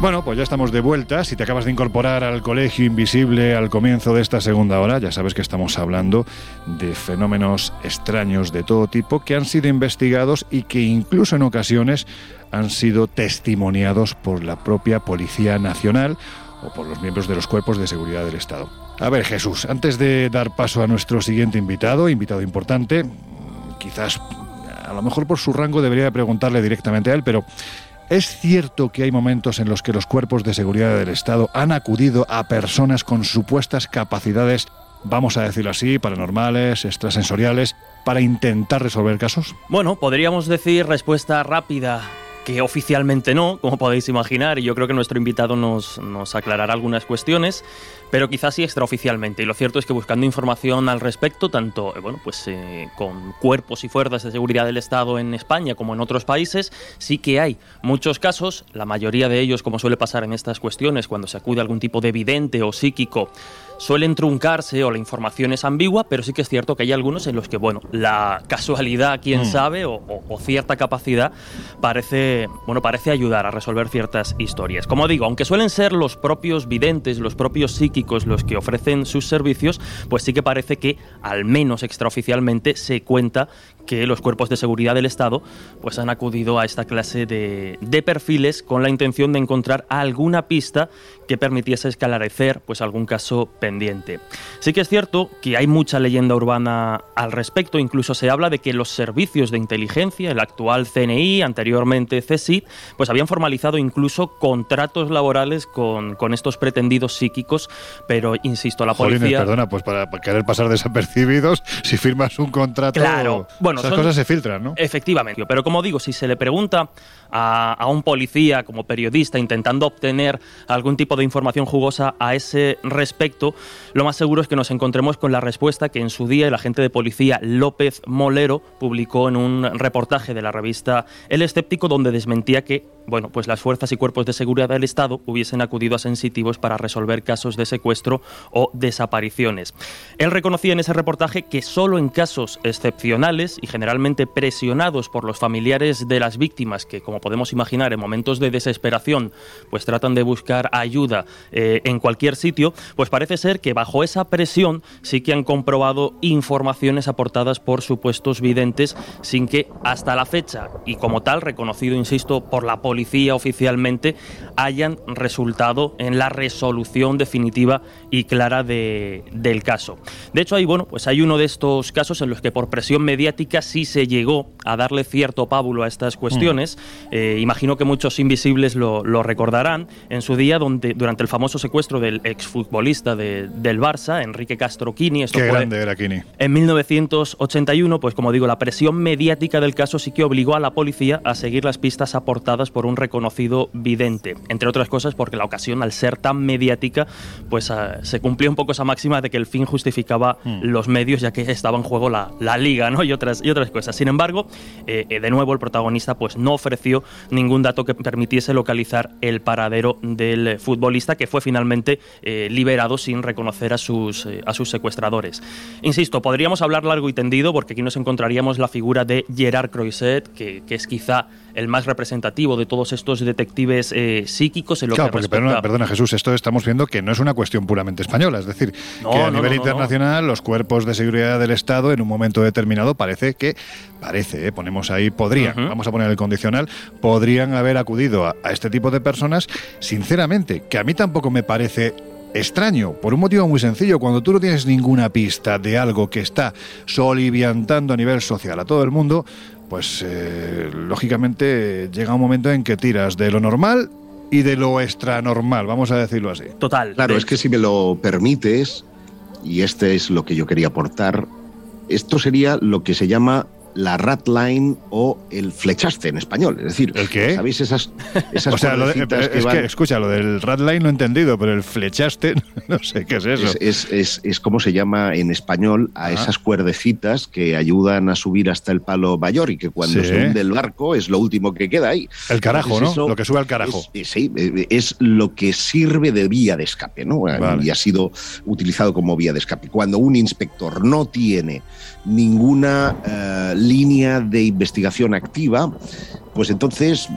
Bueno, pues ya estamos de vuelta. Si te acabas de incorporar al Colegio Invisible al comienzo de esta segunda hora, ya sabes que estamos hablando de fenómenos extraños de todo tipo que han sido investigados y que incluso en ocasiones han sido testimoniados por la propia Policía Nacional o por los miembros de los cuerpos de seguridad del Estado. A ver, Jesús, antes de dar paso a nuestro siguiente invitado, invitado importante, quizás a lo mejor por su rango debería preguntarle directamente a él, pero ¿Es cierto que hay momentos en los que los cuerpos de seguridad del Estado han acudido a personas con supuestas capacidades, vamos a decirlo así, paranormales, extrasensoriales, para intentar resolver casos? Bueno, podríamos decir respuesta rápida que oficialmente no, como podéis imaginar, y yo creo que nuestro invitado nos, nos aclarará algunas cuestiones pero quizás sí extraoficialmente. Y lo cierto es que buscando información al respecto, tanto eh, bueno, pues, eh, con cuerpos y fuerzas de seguridad del Estado en España como en otros países, sí que hay muchos casos, la mayoría de ellos, como suele pasar en estas cuestiones, cuando se acude a algún tipo de evidente o psíquico, suelen truncarse o la información es ambigua, pero sí que es cierto que hay algunos en los que, bueno, la casualidad, quién mm. sabe, o, cierta capacidad parece, bueno, parece ayudar a resolver ciertas historias. Como digo, aunque suelen ser los propios videntes, los propios psíquicos, los que ofrecen sus servicios, pues sí que parece que, al menos extraoficialmente, se cuenta que los cuerpos de seguridad del Estado pues han acudido a esta clase de, de, perfiles con la intención de encontrar alguna pista que permitiese esclarecer pues algún caso pendiente. Sí que es cierto que hay mucha leyenda urbana al respecto, incluso se habla de que los servicios de inteligencia, el actual CNI, anteriormente CSIC, pues habían formalizado incluso contratos laborales con, con estos pretendidos psíquicos, pero insisto, la policía... perdona, pues para, querer pasar desapercibidos, si firmas un contrato... Claro, bueno, bueno, esas cosas se filtran, ¿no? Efectivamente, pero como digo, si se le pregunta a, a, un policía como periodista intentando obtener algún tipo de información jugosa a ese respecto, lo más seguro es que nos encontremos con la respuesta que en su día el agente de policía López Molero publicó en un reportaje de la revista El Escéptico donde desmentía que, bueno, pues las fuerzas y cuerpos de seguridad del Estado hubiesen acudido a sensitivos para resolver casos de secuestro o desapariciones. Él reconocía en ese reportaje que solo en casos excepcionales y generalmente presionados por los familiares de las víctimas que, como podemos imaginar, en momentos de desesperación, pues tratan de buscar ayuda eh, en cualquier sitio, pues parece ser que bajo esa presión sí que han comprobado informaciones aportadas por supuestos videntes sin que hasta la fecha y como tal reconocido, insisto, por la policía oficialmente, hayan resultado en la resolución definitiva y clara de, del caso. De hecho, hay, bueno, pues hay uno de estos casos en los que por presión mediática sí se llegó a darle cierto pábulo a estas cuestiones. Mm. Eh, imagino que muchos invisibles lo, lo, recordarán en su día donde, durante el famoso secuestro del exfutbolista de, del Barça, Enrique Castro Quini. Esto Qué grande era Quini. En 1981, pues como digo, la presión mediática del caso sí que obligó a la policía a seguir las pistas aportadas por un reconocido vidente. Entre otras cosas porque la ocasión, al ser tan mediática, pues uh, se cumplió un poco esa máxima de que el fin justificaba mm. los medios, ya que estaba en juego la, la liga ¿no? y, otras, y otras cosas. Sin embargo, eh, de nuevo el protagonista pues no ofreció ningún dato que permitiese localizar el paradero del futbolista que fue finalmente eh, liberado sin reconocer a sus, eh, a sus secuestradores. Insisto, podríamos hablar largo y tendido porque aquí nos encontraríamos la figura de Gerard Croiset, que, que es quizá el más representativo de todos estos detectives eh, psíquicos en lo claro, que porque perdona, perdona, Jesús, esto estamos viendo que no es una cuestión puramente española, es decir, no, que a no, nivel no, internacional los cuerpos de seguridad del Estado en un momento determinado parece que, parece, eh, ponemos ahí, podrían, uh -huh. vamos a poner el condicional, podrían haber acudido a, a este tipo de personas, sinceramente, que a mí tampoco me parece extraño, por un motivo muy sencillo. Cuando tú no tienes ninguna pista de algo que está soliviantando a nivel social a todo el mundo, pues eh, lógicamente llega un momento en que tiras de lo normal y de lo extranormal, vamos a decirlo así. Total. Claro, es que si me lo permites, y este es lo que yo quería aportar, esto sería lo que se llama la ratline o el flechaste en español. Es decir, ¿el qué? ¿sabéis esas, esas [laughs] o sea, lo de, que, es van... que escucha, lo del ratline lo he entendido, pero el flechaste [laughs] [laughs] no sé qué es eso. Es, es, es, es como se llama en español a ah. esas cuerdecitas que ayudan a subir hasta el palo mayor y que cuando sí. se hunde el barco es lo último que queda ahí. El carajo, Entonces, ¿no? Lo que sube al carajo. sí, es lo que sirve de vía de escape, ¿no? Vale. Y ha sido utilizado como vía de escape. Cuando un inspector no tiene ninguna uh, línea de investigación activa, pues entonces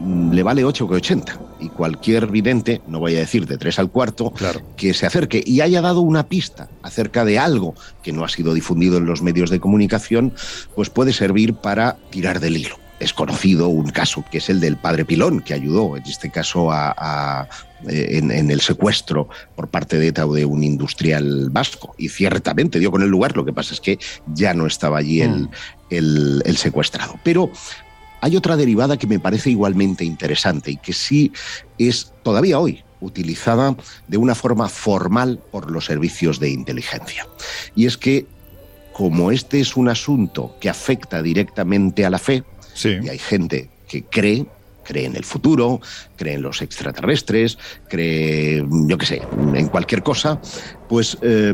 mm, le vale 8 que 80. Y cualquier vidente, no voy a decir de 3 al cuarto, claro. que se acerque y haya dado una pista acerca de algo que no ha sido difundido en los medios de comunicación, pues puede servir para tirar del hilo es conocido un caso que es el del padre Pilón, que ayudó en este caso a, a en, en, el secuestro por parte de ETA o de un industrial vasco. Y ciertamente dio con el lugar, lo que pasa es que ya no estaba allí el, mm. el, el secuestrado. Pero hay otra derivada que me parece igualmente interesante y que sí es todavía hoy utilizada de una forma formal por los servicios de inteligencia. Y es que como este es un asunto que afecta directamente a la fe, Sí. Y hay gente que cree, cree en el futuro, cree en los extraterrestres, cree, yo qué sé, en cualquier cosa, pues eh,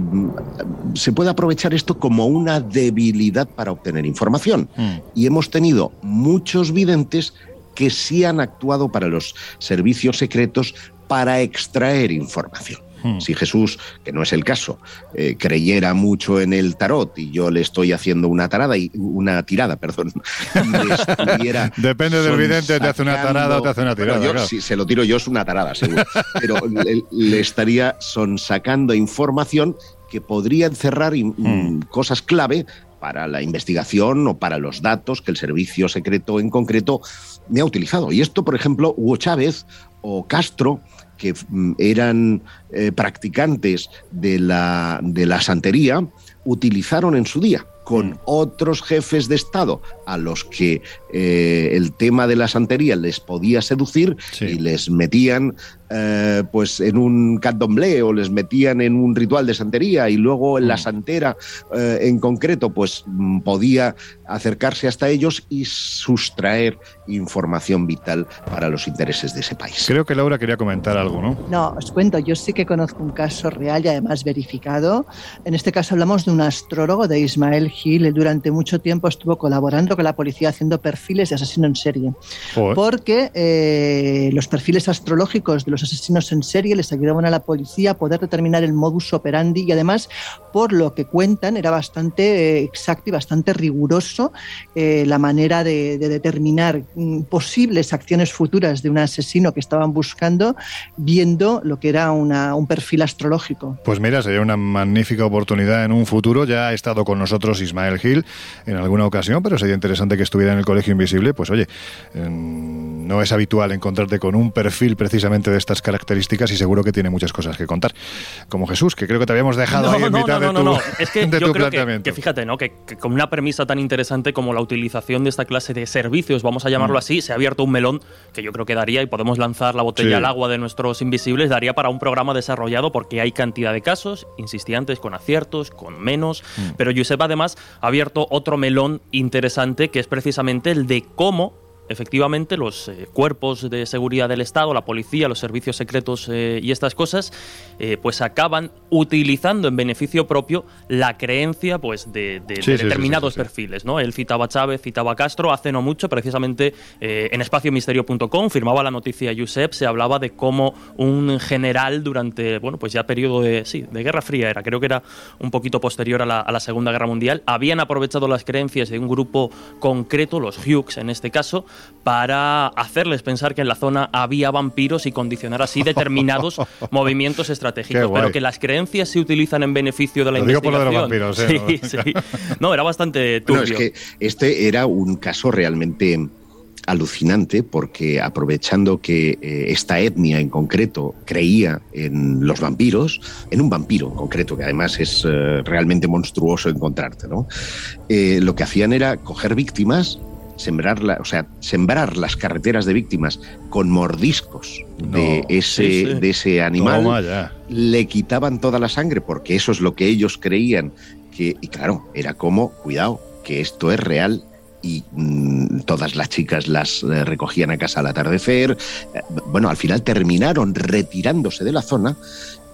se puede aprovechar esto como una debilidad para obtener información. Mm. Y hemos tenido muchos videntes que sí han actuado para los servicios secretos para extraer información. Hmm. Si Jesús, que no es el caso, eh, creyera mucho en el tarot y yo le estoy haciendo una tarada y una tirada, perdón, y [laughs] Depende del vidente, te hace una tarada o te hace una tirada. Bueno, yo, claro. Si se lo tiro yo es una tarada, seguro. [laughs] Pero le, le, estaría sonsacando información que podría encerrar hmm. cosas clave para la investigación o para los datos que el servicio secreto en concreto me ha utilizado. Y esto, por ejemplo, Hugo Chávez o Castro que mm, eran eh, practicantes de la, de la santería, utilizaron en su día con otros jefes de Estado a los que eh, el tema de la santería les podía seducir sí. y les metían eh, pues en un candomblé o les metían en un ritual de santería y luego en la mm. santera eh, en concreto pues mm, podía acercarse hasta ellos y sustraer información vital para los intereses de ese país. Creo que Laura quería comentar algo, ¿no? No, os cuento, yo sí que conozco un caso real y además verificado. En este caso hablamos de un astrólogo de Ismael Gil. Él durante mucho tiempo estuvo colaborando con la policía haciendo perfiles de asesino en serie. Porque eh, los perfiles astrológicos de los asesinos en serie les ayudaban a la policía a poder determinar el modus operandi y además, por lo que cuentan, era bastante eh, exacto y bastante riguroso eh, la manera de, determinar mm, posibles acciones futuras de un asesino que estaban buscando viendo lo que era un perfil astrológico. Pues mira, sería una magnífica oportunidad en un futuro. Ya ha estado con nosotros Ismael Gil en alguna ocasión, pero sería interesante que estuviera en el Colegio Invisible. Pues oye, no es habitual encontrarte con un perfil precisamente de estas características y seguro que tiene muchas cosas que contar. Como Jesús, que creo que te habíamos dejado ahí en mitad de tu, es que [laughs] yo creo que, fíjate, ¿no? Que, con una premisa tan interesante como la utilización de esta clase de servicios, vamos a llamarlo mm. así, se ha abierto un melón que yo creo que daría, y podemos lanzar la botella al agua de nuestros invisibles, daría para un programa desarrollado porque hay cantidad de casos, insistí antes, con aciertos, con menos, mm. pero Josep además ha abierto otro melón interesante que es precisamente el de cómo efectivamente los eh, cuerpos de seguridad del Estado, la policía, los servicios secretos eh, y estas cosas, eh, pues acaban utilizando en beneficio propio la creencia pues de, determinados perfiles. ¿no? Él citaba a Chávez, citaba a Castro, hace no mucho, precisamente en espaciomisterio.com, firmaba la noticia Josep, se hablaba de cómo un general durante, bueno, pues ya periodo de, sí, de Guerra Fría era, creo que era un poquito posterior a la, a la Segunda Guerra Mundial, habían aprovechado las creencias de un grupo concreto, los Hughes en este caso, para hacerles pensar que en la zona había vampiros y condicionar así determinados [laughs] movimientos estratégicos. Pero que las creencias se utilizan en beneficio de la investigación. Digo por lo de los vampiros, ¿eh? sí, sí. [laughs] No, era bastante turbio. es que este era un caso realmente alucinante porque aprovechando que eh, esta etnia en concreto creía en los vampiros, en un vampiro en concreto, que además es eh, realmente monstruoso encontrarte, ¿no? lo que hacían era coger víctimas sembrar, o sea, sembrar las carreteras de víctimas con mordiscos de, ese, de ese animal, le quitaban toda la sangre porque eso es lo que ellos creían. Que, y claro, era como, cuidado, que esto es real y mm, todas las chicas las eh, recogían a casa al atardecer. Eh, bueno, al final terminaron retirándose de la zona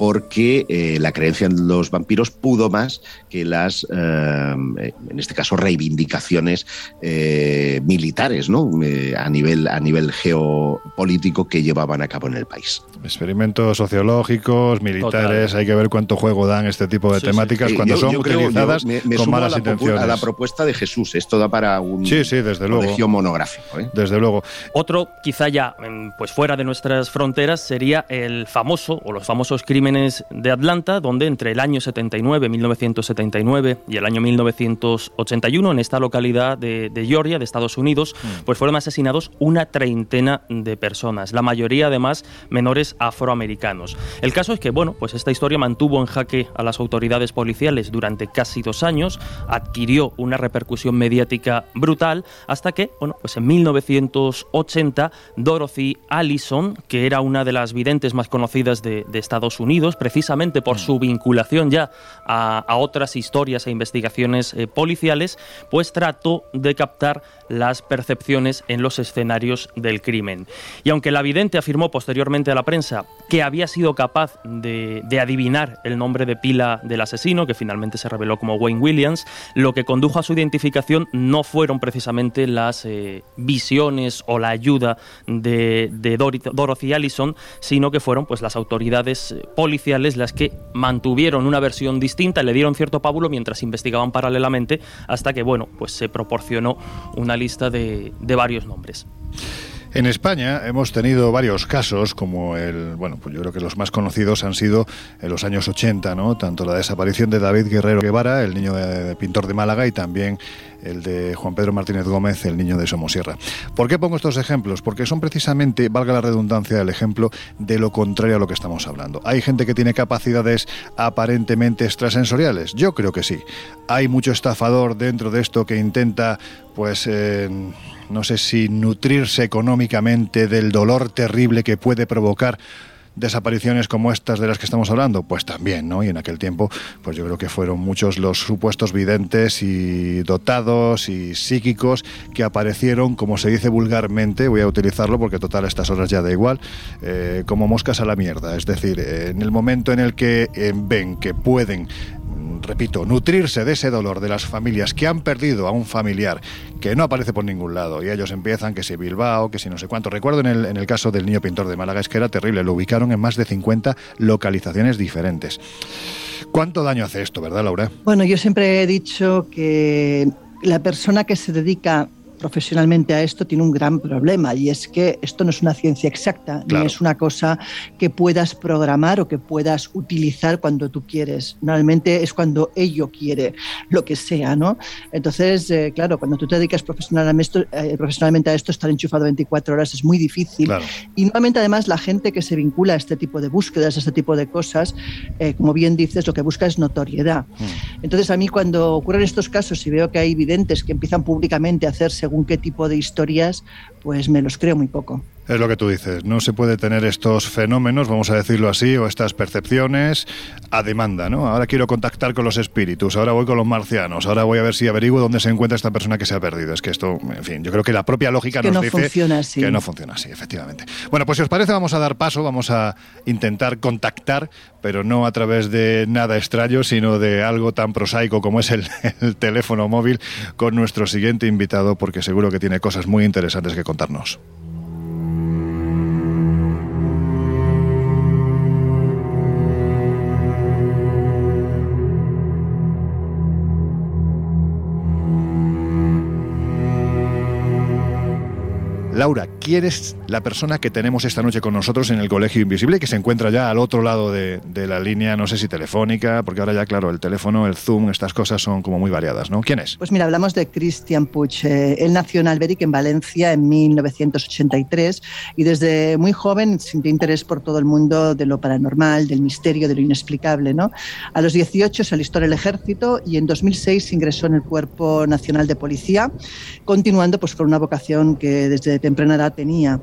porque eh, la creencia en los vampiros pudo más que las, eh, en este caso, reivindicaciones eh, militares ¿no? a, nivel, a nivel geopolítico que llevaban a cabo en el país. Experimentos sociológicos, militares, hay que ver cuánto juego dan este tipo de temáticas cuando son utilizadas con malas intenciones. A la propuesta de Jesús, esto da para un sí, sí, desde luego. monográfico. Desde luego. Otro, quizá ya pues fuera de nuestras fronteras, sería el famoso o los famosos crímenes de Atlanta, donde entre el año 79, 1979 y el año 1981, en esta localidad de, Georgia, de Estados Unidos, mm. pues fueron asesinados una treintena de personas, la mayoría además menores afroamericanos. El caso es que, bueno, pues esta historia mantuvo en jaque a las autoridades policiales durante casi dos años, adquirió una repercusión mediática brutal, hasta que, bueno, pues en 1980, Dorothy Allison, que era una de las videntes más conocidas de Estados Unidos, precisamente por su vinculación ya a, otras historias e investigaciones eh, policiales, pues trató de captar las percepciones en los escenarios del crimen. Y aunque la vidente afirmó posteriormente a la prensa que había sido capaz de, adivinar el nombre de pila del asesino, que finalmente se reveló como Wayne Williams, lo que condujo a su identificación no fueron precisamente las eh, visiones o la ayuda de, Dorothy Allison, sino que fueron pues las autoridades policiales eh, policiales las que mantuvieron una versión distinta, le dieron cierto pábulo mientras investigaban paralelamente hasta que, bueno, pues se proporcionó una lista de, de varios nombres. En España hemos tenido varios casos, como el, bueno, pues yo creo que los más conocidos han sido en los años 80, ¿no? Tanto la desaparición de David Guerrero Guevara, el niño de, pintor de Málaga, y también el de Juan Pedro Martínez Gómez, el niño de Somosierra. ¿Por qué pongo estos ejemplos? Porque son precisamente, valga la redundancia, el ejemplo de lo contrario a lo que estamos hablando. ¿Hay gente que tiene capacidades aparentemente extrasensoriales? Yo creo que sí. Hay mucho estafador dentro de esto que intenta, pues... Eh, no sé si nutrirse económicamente del dolor terrible que puede provocar desapariciones como estas de las que estamos hablando? Pues también, ¿no? Y en aquel tiempo, pues yo creo que fueron muchos los supuestos videntes y dotados y psíquicos que aparecieron, como se dice vulgarmente, voy a utilizarlo porque total a estas horas ya da igual, eh, como moscas a la mierda. Es decir, en el momento en el que eh, ven que pueden repito, nutrirse de ese dolor de las familias que han perdido a un familiar que no aparece por ningún lado y ellos empiezan que si Bilbao, que si no sé cuánto. Recuerdo en el, en el caso del niño pintor de Málaga es que era terrible, lo ubicaron en más de 50 localizaciones diferentes. ¿Cuánto daño hace esto, verdad, Laura? Bueno, yo siempre he dicho que la persona que se dedica profesionalmente a esto tiene un gran problema y es que esto no es una ciencia exacta, ni es una cosa que puedas programar o que puedas utilizar cuando tú quieres. Normalmente es cuando ello quiere lo que sea, ¿no? Entonces, eh, claro, cuando tú te dedicas profesionalmente, eh, profesionalmente a esto, estar enchufado 24 horas es muy difícil. Y normalmente además la gente que se vincula a este tipo de búsquedas, a este tipo de cosas, eh, como bien dices, lo que busca es notoriedad. Hmm. Entonces a mí cuando ocurren estos casos y veo que hay videntes que empiezan públicamente a hacerse según qué tipo de historias, pues me los creo muy poco. Es lo que tú dices, no se puede tener estos fenómenos, vamos a decirlo así, o estas percepciones a demanda, ¿no? Ahora quiero contactar con los espíritus, ahora voy con los marcianos, ahora voy a ver si averiguo dónde se encuentra esta persona que se ha perdido. Es que esto, en fin, yo creo que la propia lógica nos dice que no funciona así, efectivamente. Bueno, pues si os parece vamos a dar paso, vamos a intentar contactar, pero no a través de nada extraño, sino de algo tan prosaico como es el, [laughs] el teléfono móvil con nuestro siguiente invitado, porque seguro que tiene cosas muy interesantes que contarnos. Laura, ¿quién es la persona que tenemos esta noche con nosotros en el Colegio Invisible que se encuentra ya al otro lado de, la línea, no sé si telefónica, porque ahora ya, claro, el teléfono, el Zoom, estas cosas son como muy variadas, ¿no? ¿Quién es? Pues mira, hablamos de Cristian Puig. Eh, él nació en Alberic, en Valencia, en 1983 y desde muy joven sintió interés por todo el mundo de lo paranormal, del misterio, de lo inexplicable, ¿no? A los 18 se alistó en el ejército y en 2006 ingresó en el Cuerpo Nacional de Policía, continuando pues con una vocación que desde temprana edad tenía.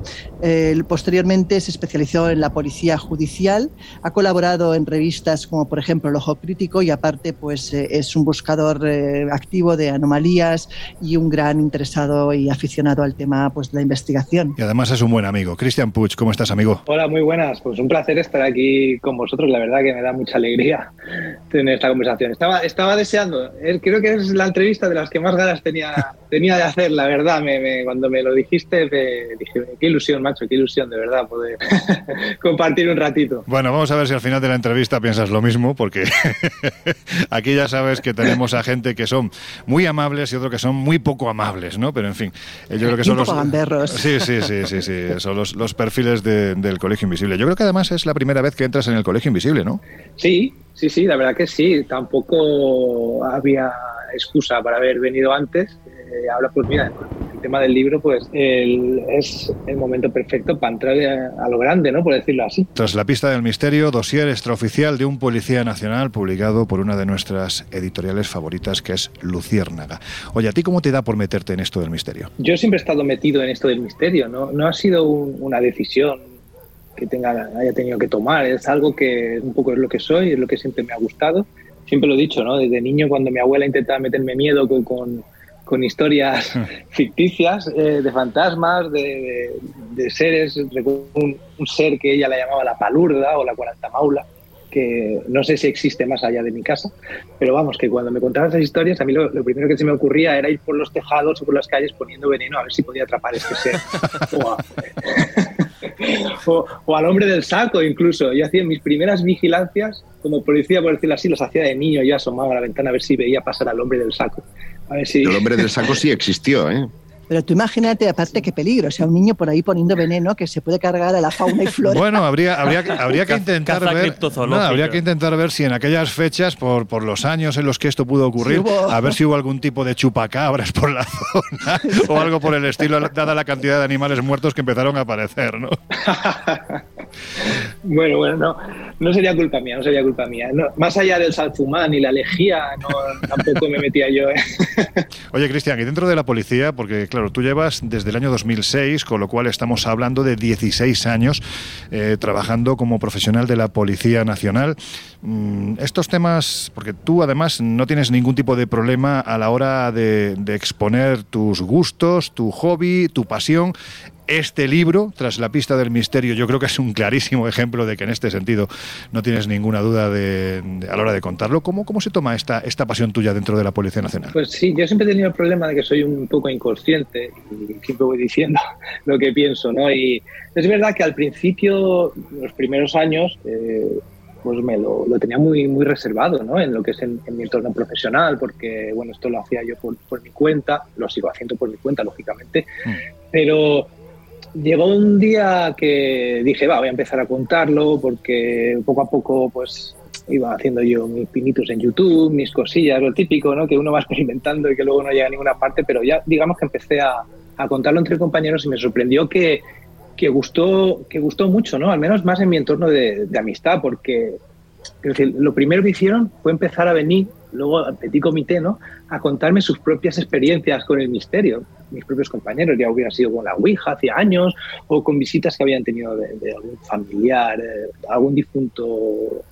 posteriormente se especializó en la policía judicial, ha colaborado en revistas como por ejemplo El Ojo Crítico y aparte pues eh, es un buscador eh, activo de anomalías y un gran interesado y aficionado al tema pues de la investigación. Y además es un buen amigo. Cristian Puig, ¿cómo estás amigo? Hola, muy buenas. Pues un placer estar aquí con vosotros. La verdad que me da mucha alegría [laughs] tener esta conversación. Estaba, estaba deseando, eh, creo que es la entrevista de las que más ganas tenía, [laughs] tenía de hacer, la verdad. Me, cuando me lo dijiste dije, qué ilusión, macho, qué ilusión de verdad poder [laughs] compartir un ratito. Bueno, vamos a ver si al final de la entrevista piensas lo mismo, porque [laughs] aquí ya sabes que tenemos a gente que son muy amables y otros que son muy poco amables, ¿no? Pero en fin, yo creo que son los... Gamberros. Sí, sí, sí, sí, sí, son los, los perfiles del Colegio Invisible. Yo creo que además es la primera vez que entras en el Colegio Invisible, ¿no? Sí, sí, sí, la verdad que sí. Tampoco había excusa para haber venido antes. Eh, ahora pues mira, tema del libro, pues es el momento perfecto para entrar a, lo grande, ¿no? Por decirlo así. Tras la pista del misterio, dossier extraoficial de un policía nacional publicado por una de nuestras editoriales favoritas, que es Luciérnaga. Oye, ¿a ti cómo te da por meterte en esto del misterio? Yo siempre he estado metido en esto del misterio, ¿no? No ha sido una decisión que tenga, haya tenido que tomar, es algo que un poco es lo que soy, es lo que siempre me ha gustado. Siempre lo he dicho, ¿no? Desde niño, cuando mi abuela intentaba meterme miedo con con historias ficticias eh, de fantasmas, de, seres, un, un, ser que ella la llamaba la palurda o la maula que no sé si existe más allá de mi casa, pero vamos, que cuando me contaban esas historias, a mí lo, primero que se me ocurría era ir por los tejados o por las calles poniendo veneno a ver si podía atrapar este ser. [laughs] [laughs] o, o, al hombre del saco incluso. Yo hacía mis primeras vigilancias como policía, por decirlo así, los hacía de niño, yo asomaba a la ventana a ver si veía pasar al hombre del saco. El hombre del saco sí existió, ¿eh? Pero tú imagínate, aparte, qué peligro. O sea, un niño por ahí poniendo veneno que se puede cargar a la fauna y flora. Bueno, habría, habría, [laughs] habría que intentar ver. habría que intentar ver si en aquellas fechas, por, por los años en los que esto pudo ocurrir, a ver si hubo algún tipo de chupacabras por la [laughs] zona o algo por el estilo, dada la cantidad de animales muertos que empezaron a aparecer, ¿no? [laughs] bueno, bueno, no. no sería culpa mía, no sería culpa mía. más allá del salfumán y la lejía, no, tampoco me metía yo. ¿eh? Oye, Cristian, y dentro de la policía, porque claro, tú llevas desde el año 2006, con lo cual estamos hablando de 16 años eh, trabajando como profesional de la Policía Nacional. Mm, estos temas, porque tú además no tienes ningún tipo de problema a la hora de exponer tus gustos, tu hobby, tu pasión este libro, Tras la pista del misterio, yo creo que es un clarísimo ejemplo de que en este sentido no tienes ninguna duda de, a la hora de contarlo. ¿Cómo, ¿Cómo se toma esta, esta pasión tuya dentro de la Policía Nacional? Pues sí, yo siempre he tenido el problema de que soy un poco inconsciente y siempre voy diciendo [laughs] lo que pienso, ¿no? Y es verdad que al principio, los primeros años, eh, pues me lo, tenía muy, muy reservado ¿no? en lo que es en, mi entorno profesional, porque bueno, esto lo hacía yo por, por, mi cuenta, lo sigo haciendo por mi cuenta, lógicamente, mm. pero llegó un día que dije, va, voy a empezar a contarlo porque poco a poco pues iba haciendo yo mis pinitos en YouTube, mis cosillas, lo típico, ¿no? Que uno va [laughs] experimentando y que luego no llega a ninguna parte, pero ya digamos que empecé a, a contarlo entre compañeros y me sorprendió que, que, gustó, que gustó mucho, ¿no? Al menos más en mi entorno de, amistad, porque decir, lo primero que hicieron fue empezar a venir, luego al petit comité, ¿no? A contarme sus propias experiencias con el misterio mis propios compañeros, ya hubiera sido con la Ouija hace años o con visitas que habían tenido de, algún familiar, eh, algún difunto,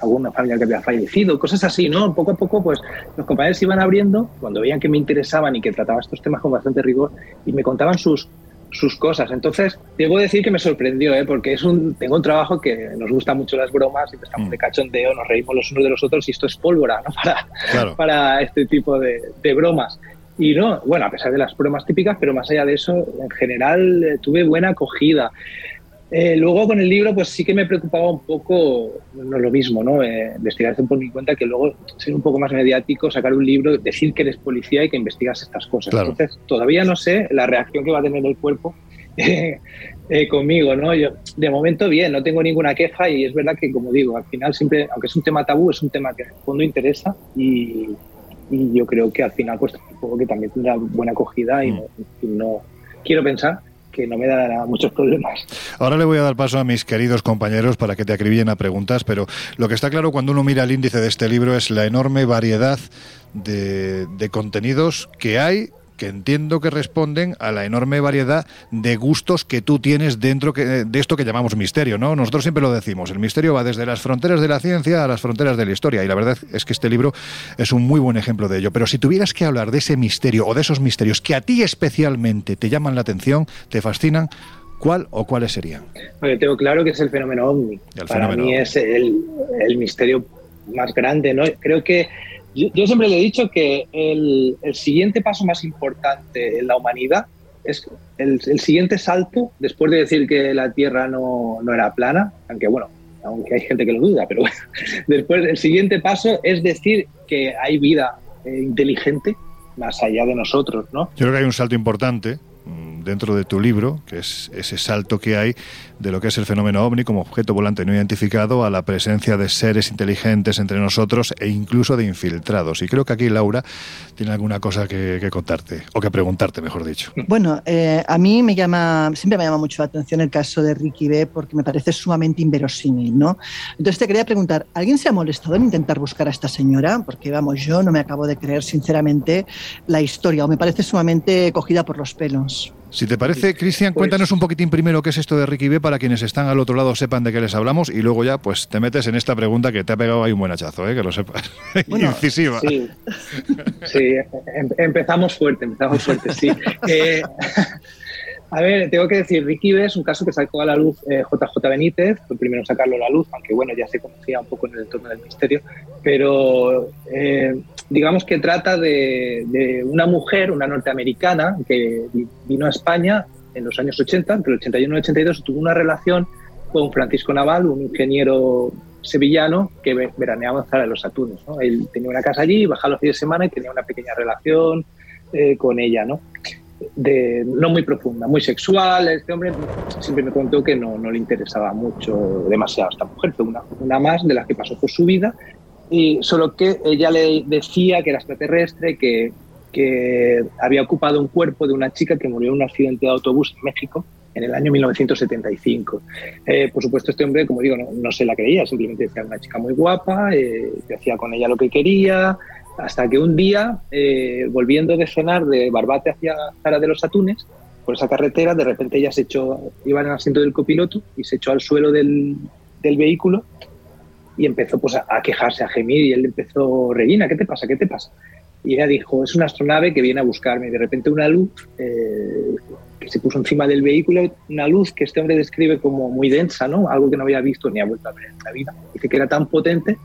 alguna familia que había fallecido, cosas así, ¿no? Poco a poco, pues los compañeros se iban abriendo cuando veían que me interesaban y que trataba estos temas con bastante rigor y me contaban sus sus cosas. Entonces, debo decir que me sorprendió, ¿eh? porque es un, tengo un trabajo que nos gusta mucho las bromas, y estamos mm. de cachondeo, nos reímos los unos de los otros y esto es pólvora ¿no? [laughs] para, para este tipo de, de, bromas. Y no, bueno, a pesar de las pruebas típicas, pero más allá de eso, en general eh, tuve buena acogida. Eh, luego con el libro, pues sí que me preocupaba un poco, no es lo mismo, ¿no? Eh, investigar por mi cuenta que luego ser un poco más mediático, sacar un libro, decir que eres policía y que investigas estas cosas. Entonces, todavía no sé la reacción que va a tener el cuerpo [laughs] conmigo, ¿no? Yo, de momento, bien, no tengo ninguna queja y es verdad que, como digo, al final siempre, aunque es un tema tabú, es un tema que en el fondo interesa y, y yo creo que al final pues juego que también tendrá buena acogida y, mm. no, quiero pensar que no me dará muchos problemas. Ahora le voy a dar paso a mis queridos compañeros para que te acribillen a preguntas, pero lo que está claro cuando uno mira el índice de este libro es la enorme variedad de, de contenidos que hay que entiendo que responden a la enorme variedad de gustos que tú tienes dentro de esto que llamamos misterio, ¿no? Nosotros siempre lo decimos, el misterio va desde las fronteras de la ciencia a las fronteras de la historia y la verdad es que este libro es un muy buen ejemplo de ello. Pero si tuvieras que hablar de ese misterio o de esos misterios que a ti especialmente te llaman la atención, te fascinan, ¿Cuál o cuáles serían? Bueno, tengo claro que es el fenómeno ovni. Para mí es el, el, misterio más grande, ¿no? Creo que yo, siempre le he dicho que el, siguiente paso más importante en la humanidad es el, siguiente salto, después de decir que la Tierra no, era plana, aunque bueno, aunque hay gente que lo duda, pero bueno, [laughs] después el siguiente paso es decir que hay vida eh, inteligente más allá de nosotros, ¿no? Yo creo que hay un salto importante dentro de tu libro, que es ese salto que hay de lo que es el fenómeno ovni como objeto volante no identificado a la presencia de seres inteligentes entre nosotros e incluso de infiltrados. Y creo que aquí Laura tiene alguna cosa que, contarte, o que preguntarte, mejor dicho. Bueno, eh, a mí me llama, siempre me llama mucho la atención el caso de Ricky B porque me parece sumamente inverosímil, ¿no? Entonces te quería preguntar, ¿alguien se ha molestado en intentar buscar a esta señora? Porque vamos, yo no me acabo de creer sinceramente la historia, o me parece sumamente cogida por los pelos. Si te parece, Cristian, pues cuéntanos un poquitín primero qué es esto de Ricky B para quienes están al otro lado sepan de qué les hablamos y luego ya pues te metes en esta pregunta que te ha pegado ahí un buen hachazo, ¿eh? que lo sepas. [laughs] Incisiva. Sí, sí em, empezamos fuerte, empezamos fuerte, sí. [laughs] Eh, a ver, tengo que decir, Ricky B es un caso que sacó a la luz JJ eh, Benítez, fue primero sacarlo a la luz, aunque bueno, ya se conocía un poco en el entorno del misterio, pero eh, digamos que trata de, una mujer, una norteamericana, que vino a España en los años 80, entre el 81 y el 82, tuvo una relación con Francisco Naval, un ingeniero sevillano que veraneaba en Zara de los Saturnos. Él tenía una casa allí, bajaba los fines de semana y tenía una pequeña relación eh, con ella, ¿no? De, no muy profunda, muy sexual. Este hombre siempre me contó que no, no le interesaba mucho, demasiado a esta mujer, fue una, una más de las que pasó por su vida y solo que ella le decía que era extraterrestre, que, que había ocupado un cuerpo de una chica que murió en un accidente de autobús en México en el año 1975. Eh, por supuesto, este hombre, como digo, no, se la creía, simplemente decía una chica muy guapa, eh, que hacía con ella lo que quería, hasta que un día, eh, volviendo de cenar de Barbate hacia Zara de los Atunes, por esa carretera, de repente ella se echó, iba en el asiento del copiloto y se echó al suelo del, del vehículo y empezó pues, a, quejarse, a gemir, y él empezó, Regina, ¿qué te pasa? ¿Qué te pasa? Y ella dijo, es una astronave que viene a buscarme. Y de repente una luz eh, que se puso encima del vehículo, una luz que este hombre describe como muy densa, ¿no? Algo que no había visto ni ha vuelto a ver en la vida. Dice que era tan potente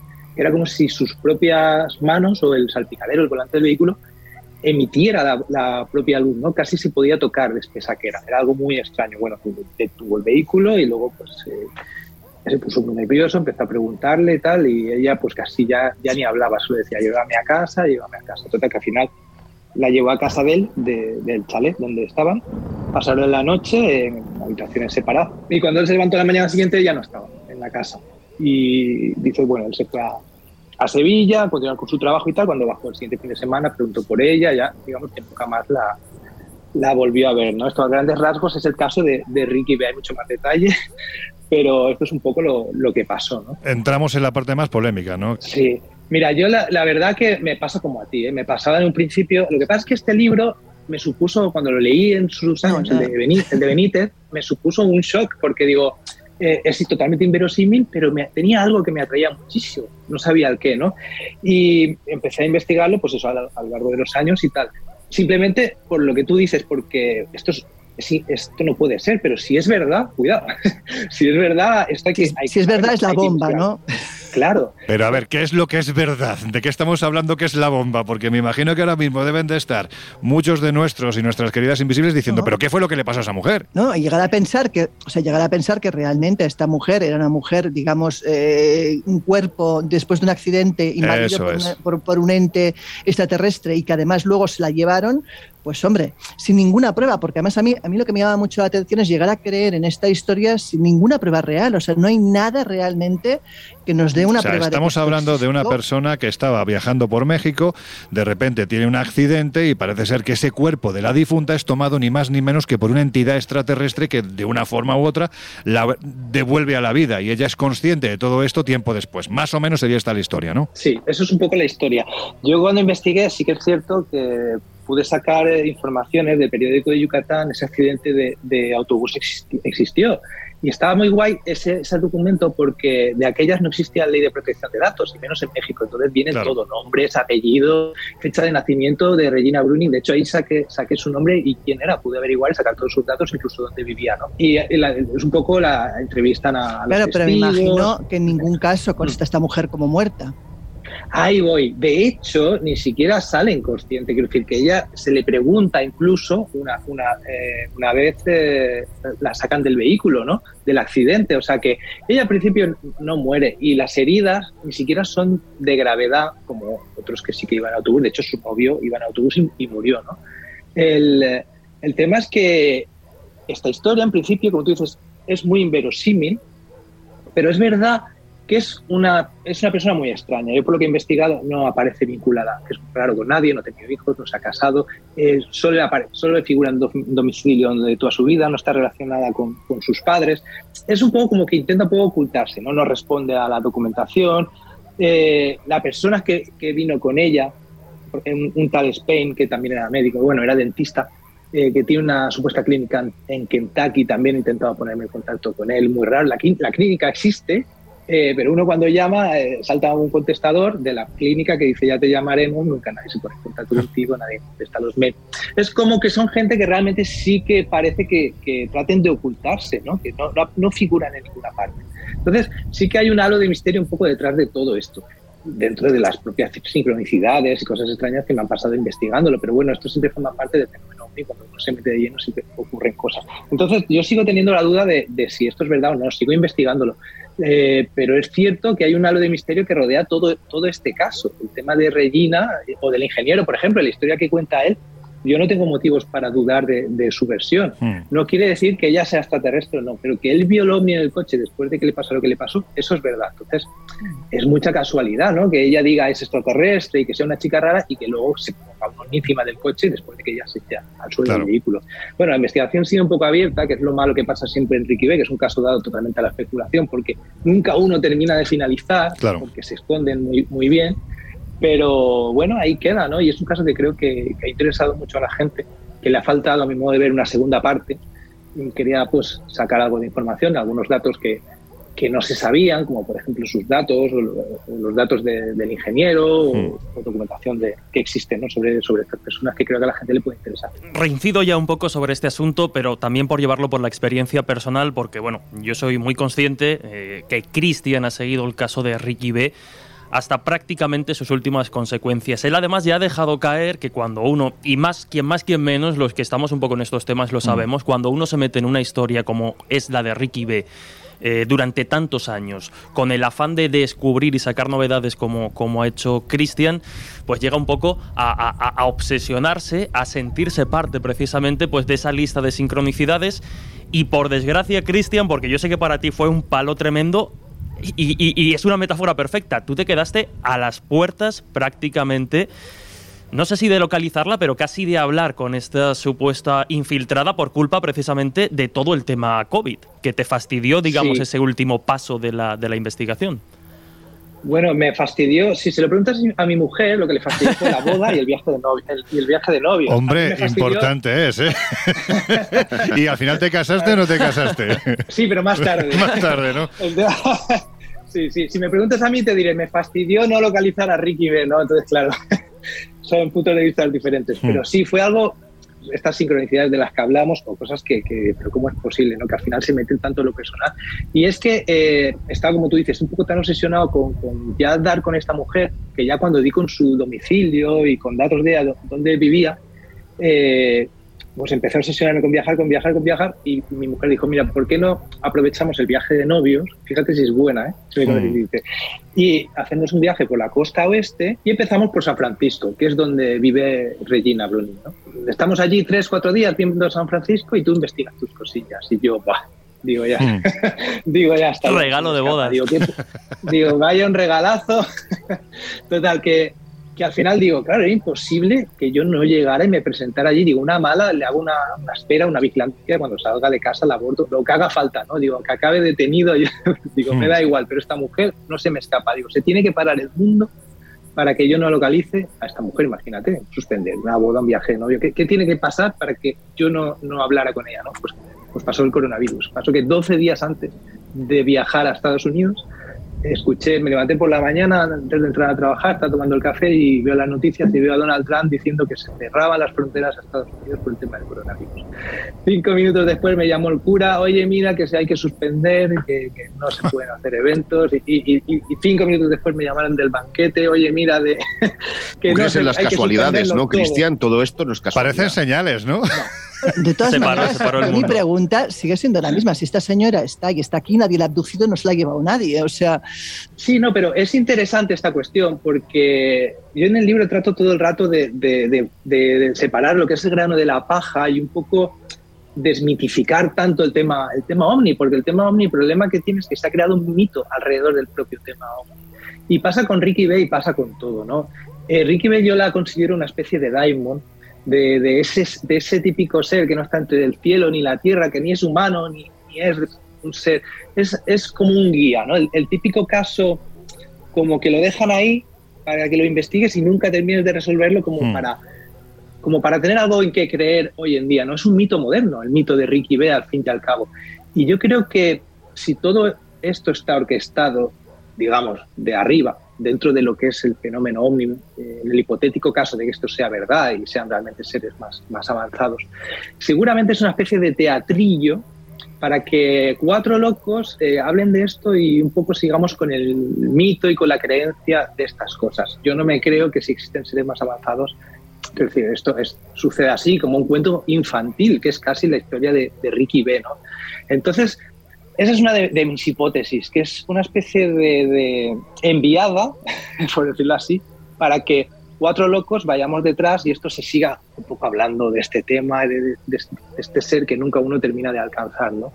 era como si sus propias manos o el salpicadero, el volante del vehículo, emitiera la, propia luz, ¿no? Casi se podía tocar de que era. Era algo muy extraño. Bueno, detuvo el vehículo y luego pues eh, se puso muy nervioso, empezó a preguntarle y tal, y ella pues casi ya, ya ni hablaba, solo decía, llévame a casa, llévame a casa. Total que al final la llevó a casa de él, del chalet donde estaban, pasaron la noche en habitaciones separadas. Y cuando él se levantó la mañana siguiente ya no estaba en la casa. Y dice, bueno, él se fue a, a Sevilla, continuar con su trabajo y tal, cuando bajó el siguiente fin de semana, preguntó por ella, ya digamos que nunca más la, la volvió a ver, ¿no? Esto a grandes rasgos es el caso de, de Ricky, hay mucho más detalle, [laughs] pero esto es un poco lo, que pasó, ¿no? Entramos en la parte más polémica, ¿no? Sí. Mira, yo la, verdad que me pasa como a ti, ¿eh? me pasaba en un principio, lo que pasa es que este libro me supuso, cuando lo leí en sus años, el de Benítez, me supuso un shock porque digo, eh, es totalmente inverosímil, pero me, tenía algo que me atraía muchísimo, no sabía el qué, ¿no? Y empecé a investigarlo, pues eso, a, a lo largo de los años y tal. Simplemente por lo que tú dices, porque esto es sí, esto no puede ser, pero si es verdad, cuidado. [laughs] si es verdad, esto que, si es verdad es la bomba, ¿no? Claro. Pero a ver, ¿qué es lo que es verdad? ¿De qué estamos hablando que es la bomba? Porque me imagino que ahora mismo deben de estar muchos de nuestros y nuestras queridas invisibles diciendo, ¿pero qué fue lo que le pasó a esa mujer? No, y llegar a pensar que, o sea, llegar a pensar que realmente esta mujer era una mujer, digamos, eh, un cuerpo después de un accidente invadido por, por un ente extraterrestre y que además luego se la llevaron, pues hombre, sin ninguna prueba, porque además a mí, a mí lo que me llama mucho la atención es llegar a creer en esta historia sin ninguna prueba real. O sea, no hay nada realmente que nos dé una o sea, prueba. Estamos hablando de una persona que estaba viajando por México, de repente tiene un accidente y parece ser que ese cuerpo de la difunta es tomado ni más ni menos que por una entidad extraterrestre que de una forma u otra la devuelve a la vida y ella es consciente de todo esto tiempo después. Más o menos sería esta la historia, ¿no? Sí, eso es un poco la historia. Yo cuando investigué sí que es cierto que pude sacar eh, informaciones del periódico de Yucatán, ese accidente de, autobús existió. Y estaba muy guay ese, ese, documento porque de aquellas no existía ley de protección de datos, y menos en México. Entonces viene todo, nombres, apellidos, fecha de nacimiento de Regina Bruning. De hecho, ahí saqué, saqué su nombre y quién era. Pude averiguar y sacar todos sus datos, incluso dónde vivía. ¿no? Y, es un poco la entrevista a, a Claro, pero me imagino que en ningún caso consta esta mujer como muerta. Ahí voy. De hecho, ni siquiera sale inconsciente. Quiero decir que ella se le pregunta incluso una, una, eh, una vez eh, la sacan del vehículo, ¿no? Del accidente. O sea que ella al principio no muere y las heridas ni siquiera son de gravedad como otros que sí que iban a autobús. De hecho, su novio iba en autobús y, murió, ¿no? El, el tema es que esta historia, en principio, como tú dices, es muy inverosímil, pero es verdad que es una, es una persona muy extraña. Yo por lo que he investigado no aparece vinculada, es raro con nadie, no ha tenido hijos, no se ha casado, eh, solo, solo figura en domicilio de toda su vida, no está relacionada con, con, sus padres. Es un poco como que intenta un poco ocultarse, no, no responde a la documentación. Eh, la persona que, que, vino con ella, un, un, tal Spain, que también era médico, bueno, era dentista, eh, que tiene una supuesta clínica en, Kentucky, también he intentado ponerme en contacto con él, muy raro. La, la clínica existe, eh, pero uno cuando llama eh, salta un contestador de la clínica que dice ya te llamaremos, nunca nadie se pone en contacto contigo, nadie contesta los mails. Es como que son gente que realmente sí que parece que, que traten de ocultarse, ¿no? que no, no, figuran en ninguna parte. Entonces sí que hay un halo de misterio un poco detrás de todo esto dentro de las propias sincronicidades y cosas extrañas que me han pasado investigándolo, pero bueno, esto siempre forma parte del fenómeno y cuando uno se mete de lleno siempre ocurren cosas. Entonces yo sigo teniendo la duda de, de si esto es verdad o no, sigo investigándolo. Eh, pero es cierto que hay un halo de misterio que rodea todo, todo este caso. El tema de Regina o del ingeniero, por ejemplo, la historia que cuenta él, yo no tengo motivos para dudar de, su versión. Hmm. No quiere decir que ella sea extraterrestre o no, pero que él vio el ovni en el coche después de que le pasó lo que le pasó, eso es verdad. Entonces, es mucha casualidad, ¿no? Que ella diga es extraterrestre y que sea una chica rara y que luego se ponga encima del coche después de que ella se esté al suelo del vehículo. Bueno, la investigación sigue un poco abierta, que es lo malo que pasa siempre en Ricky B, que es un caso dado totalmente a la especulación, porque nunca uno termina de finalizar, porque se esconden muy, muy bien. Pero bueno, ahí queda, ¿no? Y es un caso que creo que, ha interesado mucho a la gente, que le ha faltado a mi modo de ver una segunda parte. Y quería pues sacar algo de información, algunos datos que, que no se sabían, como por ejemplo sus datos, o los datos del ingeniero, o, documentación de, que existe ¿no? sobre, sobre estas personas que creo que a la gente le puede interesar. Reincido ya un poco sobre este asunto, pero también por llevarlo por la experiencia personal, porque bueno, yo soy muy consciente eh, que Cristian ha seguido el caso de Ricky B hasta prácticamente sus últimas consecuencias. Él además ya ha dejado caer que cuando uno, y más quien más quien menos, los que estamos un poco en estos temas lo mm. sabemos, cuando uno se mete en una historia como es la de Ricky B, eh, durante tantos años, con el afán de descubrir y sacar novedades como, como ha hecho Christian, pues llega un poco a, obsesionarse, a sentirse parte precisamente pues, de esa lista de sincronicidades. Y por desgracia, Christian, porque yo sé que para ti fue un palo tremendo, y, es una metáfora perfecta. Tú te quedaste a las puertas prácticamente no sé si de localizarla, pero casi de hablar con esta supuesta infiltrada por culpa precisamente de todo el tema COVID, que te fastidió, digamos, ese último paso de la, de la investigación. Bueno, me fastidió. Si se lo preguntas a mi mujer, lo que le fastidió fue la boda y el viaje de novio. y el viaje de novio. Hombre, importante es, ¿eh? [laughs] ¿Y al final te casaste o no te casaste? Sí, pero más tarde. [laughs] más tarde, ¿no? [laughs] sí, sí. Si me preguntas a mí, te diré, me fastidió no localizar a Ricky B, ¿no? Entonces, claro, son puntos de vista diferentes. Pero hmm. sí, fue algo estas sincronicidades de las que hablamos o cosas que, pero cómo es posible, ¿no? Que al final se meten tanto en lo personal. Y es que eh, estaba, como tú dices, un poco tan obsesionado con, con, ya dar con esta mujer, que ya cuando di con su domicilio y con datos de dónde vivía, eh, pues empecé a obsesionarme con viajar, con viajar, con viajar y mi mujer dijo, mira, ¿por qué no aprovechamos el viaje de novios? Fíjate si es buena, ¿eh? Mm. Y hacemos un viaje por la costa oeste y empezamos por San Francisco, que es donde vive Regina Bruni. Estamos allí tres, cuatro días viendo San Francisco y tú investigas tus cosillas. Y yo, bah, digo ya, mm. [laughs] digo ya está. Regalo de boda. Digo, digo, vaya un regalazo. [laughs] Total, que que al final digo, claro, era imposible que yo no llegara y me presentara allí. Digo, una mala, le hago una, espera, una vigilancia, cuando salga de casa la aborto, lo que haga falta, ¿no? Digo, que acabe detenido, [laughs] yo, digo, me da hmm. igual, pero esta mujer no se me escapa. Digo, se tiene que parar el mundo para que yo no localice a esta mujer, imagínate, suspender una boda, un viaje de novio. ¿Qué, ¿Qué, tiene que pasar para que yo no, no hablara con ella? ¿no? Pues, pues pasó el coronavirus. Pasó que 12 días antes de viajar a Estados Unidos, escuché, me levanté por la mañana antes de entrar a trabajar, estaba tomando el café y veo las noticias y veo a Donald Trump diciendo que se cerraban las fronteras a Estados Unidos por el tema del coronavirus. Cinco minutos después me llamó el cura, oye, mira que se hay que suspender, que, no se pueden hacer eventos y, cinco minutos después me llamaron del banquete, oye, mira, de... [laughs] que no se, las casualidades, ¿no, Cristian? Todo esto no es casualidad. Parecen señales, ¿no? De todas maneras, mi pregunta sigue siendo la misma. Si esta señora está y está aquí, nadie la ha abducido, no se la ha llevado nadie. O sea. Sí, no, pero es interesante esta cuestión porque yo en el libro trato todo el rato de, separar lo que es el grano de la paja y un poco desmitificar tanto el tema, el tema ovni, porque el tema ovni, el problema que tiene es que se ha creado un mito alrededor del propio tema ovni. Y pasa con Ricky Bay y pasa con todo, ¿no? Eh, Ricky Bay yo la considero una especie de diamond de, ese, de ese típico ser que no está entre el cielo ni la tierra, que ni es humano ni, es un ser, es, es, como un guía, ¿no? El, típico caso como que lo dejan ahí para que lo investigues y nunca termines de resolverlo como hmm. para como para tener algo en que creer hoy en día, ¿no? Es un mito moderno, el mito de Ricky B al fin y al cabo. Y yo creo que si todo esto está orquestado, digamos, de arriba, dentro de lo que es el fenómeno eh, en el hipotético caso de que esto sea verdad y sean realmente seres más, más avanzados, seguramente es una especie de teatrillo para que cuatro locos eh, hablen de esto y un poco sigamos con el mito y con la creencia de estas cosas. Yo no me creo que si existen seres más avanzados, es decir, esto es, sucede así, como un cuento infantil, que es casi la historia de, de Ricky B. ¿no? Entonces, esa es una de, mis hipótesis, que es una especie de, enviada, [laughs] por decirlo así, para que cuatro locos vayamos detrás y esto se siga un poco hablando de este tema, de, de este ser que nunca uno termina de alcanzar, ¿no?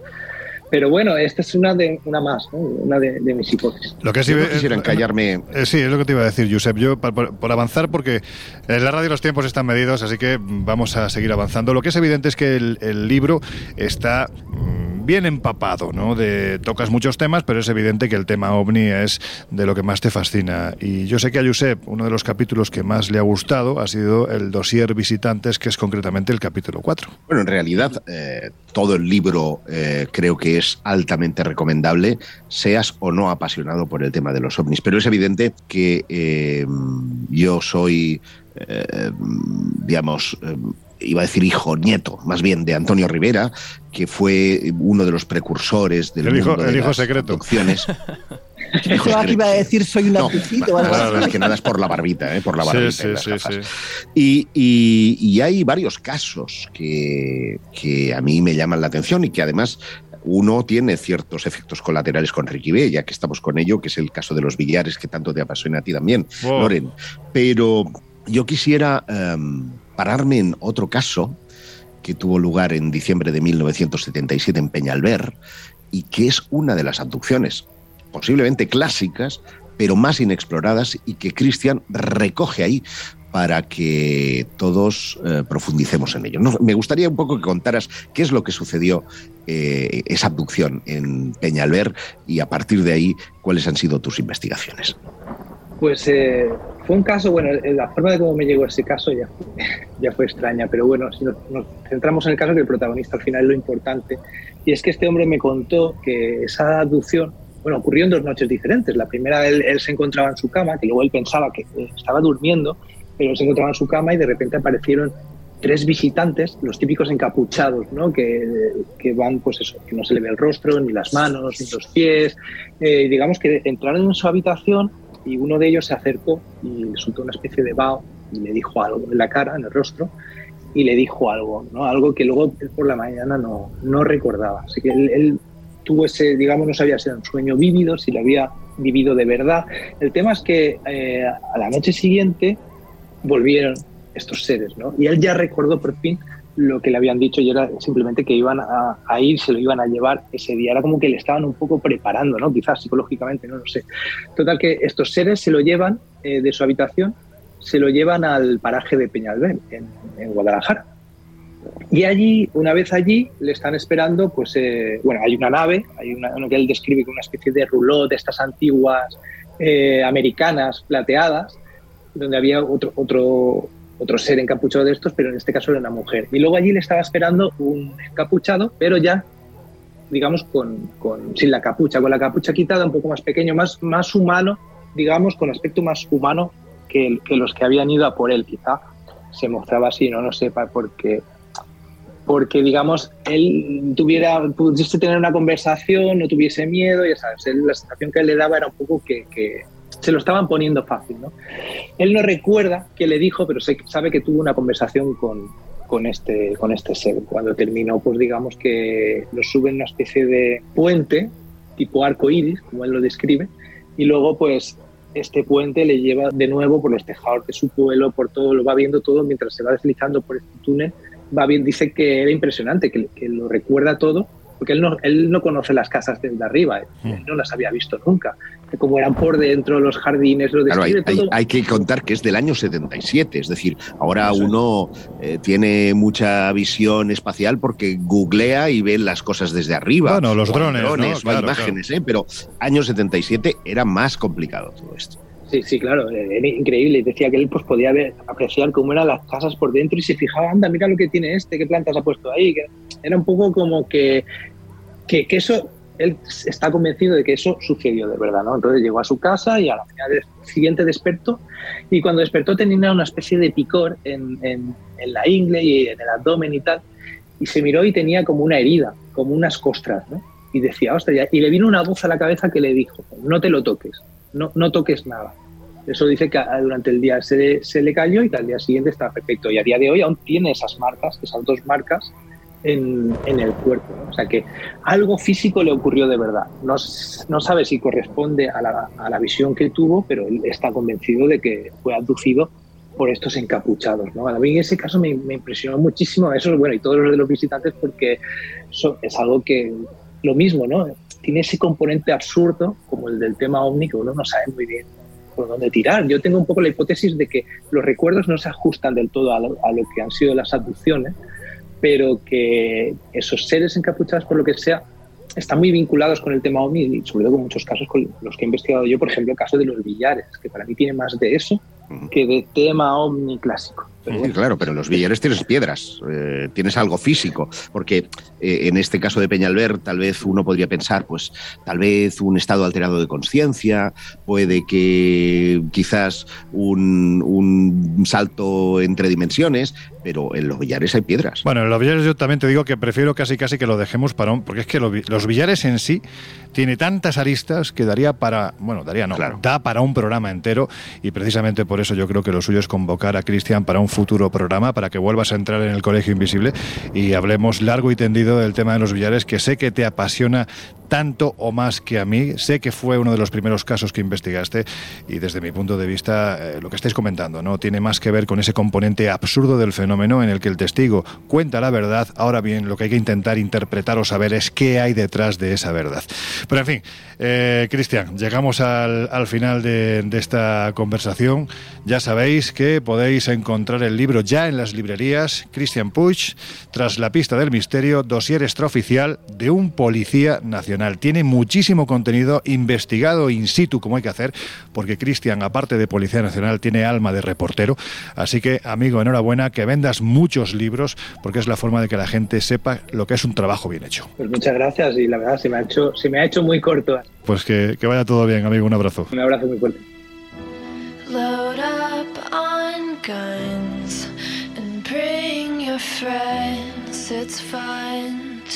Pero bueno, esta es una de una más, una de, mis hipótesis. Lo que sí, no quisiera encallarme. Eh, sí, es lo que te iba a decir, Josep. Yo, por, avanzar, porque en la radio los tiempos están medidos, así que vamos a seguir avanzando. Lo que es evidente es que el, el libro está mm, bien empapado, ¿no? De, tocas muchos temas, pero es evidente que el tema ovni es de lo que más te fascina. Y yo sé que a Josep, uno de los capítulos que más le ha gustado ha sido el dossier Visitantes, que es concretamente el capítulo 4. Bueno, en realidad, eh, todo el libro eh, creo que es altamente recomendable, seas o no apasionado por el tema de los ovnis. Pero es evidente que eh, yo soy, digamos, iba a decir hijo, nieto, más bien de Antonio Rivera, que fue uno de los precursores del el mundo hijo, secreto. [laughs] Yo aquí iba a decir soy un no, es que nada es por la barbita, ¿eh? por la barbita. Sí, sí, sí, y, y, y, hay varios casos que, que, a mí me llaman la atención y que además uno tiene ciertos efectos colaterales con Ricky B, ya que estamos con ello, que es el caso de los billares que tanto te apasiona a ti también, Loren. Pero yo quisiera em, pararme en otro caso que tuvo lugar en diciembre de 1977 en Peñalver y que es una de las abducciones posiblemente clásicas, pero más inexploradas y que Christian recoge ahí para que todos eh, profundicemos en ello. me gustaría un poco que contaras qué es lo que sucedió eh, esa abducción en Peñalver y a partir de ahí cuáles han sido tus investigaciones. Pues eh, fue un caso, bueno, la forma de cómo me llegó ese caso ya, [laughs] ya fue extraña, pero bueno, si nos, centramos en el caso que el protagonista al final es lo importante, y es que este hombre me contó que esa abducción, bueno, ocurrió en dos noches diferentes. La primera, él, él se encontraba en su cama, que luego él pensaba que estaba durmiendo, pero se encontraba en su cama y de repente aparecieron tres visitantes, los típicos encapuchados, ¿no? que, que, van, pues eso, que no se le ve el rostro, ni las manos, ni los pies. Eh, digamos que entraron en su habitación y uno de ellos se acercó y le soltó una especie de vaho y le dijo algo en la cara, en el rostro, y le dijo algo, ¿no? algo que luego por la mañana no, no recordaba. Así que él, tuvo ese, digamos, no sabía si era un sueño vívido, si lo había vivido de verdad. El tema es que eh, a la noche siguiente volvieron estos seres, ¿no? Y él ya recordó por fin lo que le habían dicho y era simplemente que iban a, ir, se lo iban a llevar ese día. Era como que le estaban un poco preparando, ¿no? Quizás psicológicamente, no lo sé. Total que estos seres se lo llevan eh, de su habitación, se lo llevan al paraje de Peñalver, en, Guadalajara. Y allí, una vez allí, le están esperando, pues, eh, bueno, hay una nave, hay una, que él describe como una especie de rouleau de estas antiguas eh, americanas plateadas, donde había otro, otro, otro ser encapuchado de estos, pero en este caso era una mujer. Y luego allí le estaba esperando un encapuchado, pero ya, digamos, con, con, sin la capucha, con la capucha quitada, un poco más pequeño, más, más humano, digamos, con aspecto más humano que, que los que habían ido a por él, quizá se mostraba así, no lo sepa, porque porque digamos él tuviera pudiese tener una conversación no tuviese miedo ya sabes la sensación que él le daba era un poco que, que se lo estaban poniendo fácil. ¿no? Él no recuerda qué le dijo, pero sabe que tuvo una conversación con, con, este, con este ser. Cuando terminó, pues digamos que lo sube en una especie de puente, tipo arco iris, como él lo describe, y luego pues este puente le lleva de nuevo por los tejados de su pueblo, por todo, lo va viendo todo mientras se va deslizando por este túnel. Va bien, dice que era impresionante, que, que lo recuerda todo porque él no, él no conoce las casas desde arriba, hmm. no las había visto nunca, como eran por dentro, los jardines, lo describe hay, hay, que contar que es del año 77, es decir, ahora uno eh, tiene mucha visión espacial porque googlea y ve las cosas desde arriba. Bueno, los drones, drones imágenes, ¿eh? pero año 77 era más complicado todo esto. Sí, sí, claro, era increíble. Decía que él pues, podía ver, apreciar cómo eran las casas por dentro y se fijaba, anda, mira lo que tiene este, qué plantas ha puesto ahí. Que era un poco como que, que, eso, él está convencido de que eso sucedió de verdad, ¿no? Entonces llegó a su casa y a la mañana siguiente despertó y cuando despertó tenía una especie de picor en, en, en la ingle y en el abdomen y tal y se miró y tenía como una herida, como unas costras, ¿no? Y decía, hostia, y le vino una voz a la cabeza que le dijo, no te lo toques, no, no toques nada. Eso dice que durante el día se, se, le cayó y que al día siguiente está perfecto. Y a día de hoy aún tiene esas marcas, esas dos marcas en, en el cuerpo. O sea que algo físico le ocurrió de verdad. No, no sabe si corresponde a la, a la, visión que tuvo, pero él está convencido de que fue abducido por estos encapuchados. ¿no? A mí en ese caso me, impresionó muchísimo eso, bueno, y todos los de los visitantes, porque es algo que, lo mismo, ¿no? Tiene ese componente absurdo, como el del tema ovni, que uno no sabe muy bien por dónde tirar. Yo tengo un poco la hipótesis de que los recuerdos no se ajustan del todo a lo, a lo que han sido las abducciones, pero que esos seres encapuchados, por lo que sea, están muy vinculados con el tema OVNI y sobre todo con muchos casos con los que he investigado yo, por ejemplo, el caso de los billares, que para mí tiene más de eso que de tema OVNI clásico. Claro, pero en los billares tienes piedras, eh, tienes algo físico, porque eh, en este caso de Peñalver tal vez uno podría pensar, pues tal vez un estado alterado de conciencia, puede que quizás un, un, salto entre dimensiones, pero en los billares hay piedras. Bueno, en los billares yo también te digo que prefiero casi casi que lo dejemos para un... Porque es que los billares en sí tiene tantas aristas que daría para... Bueno, daría no, da para un programa entero y precisamente por eso yo creo que lo suyo es convocar a Cristian para un futuro programa, para que vuelvas a entrar en el Colegio Invisible y hablemos largo y tendido del tema de los billares, que sé que te apasiona tanto o más que a mí. Sé que fue uno de los primeros casos que investigaste y desde mi punto de vista eh, lo que estáis comentando no tiene más que ver con ese componente absurdo del fenómeno en el que el testigo cuenta la verdad. Ahora bien, lo que hay que intentar interpretar o saber es qué hay detrás de esa verdad. Pero en fin, eh, Cristian, llegamos al, final de, de, esta conversación. Ya sabéis que podéis encontrar el libro ya en las librerías. Cristian Puig, tras la pista del misterio, dossier extraoficial de un policía nacional. Tiene muchísimo contenido investigado in situ, como hay que hacer, porque Cristian, aparte de Policía Nacional, tiene alma de reportero. Así que, amigo, enhorabuena, que vendas muchos libros, porque es la forma de que la gente sepa lo que es un trabajo bien hecho. Pues muchas gracias y la verdad se me ha hecho, se me ha hecho muy corto. Pues que, que vaya todo bien, amigo. Un abrazo. Un abrazo muy fuerte.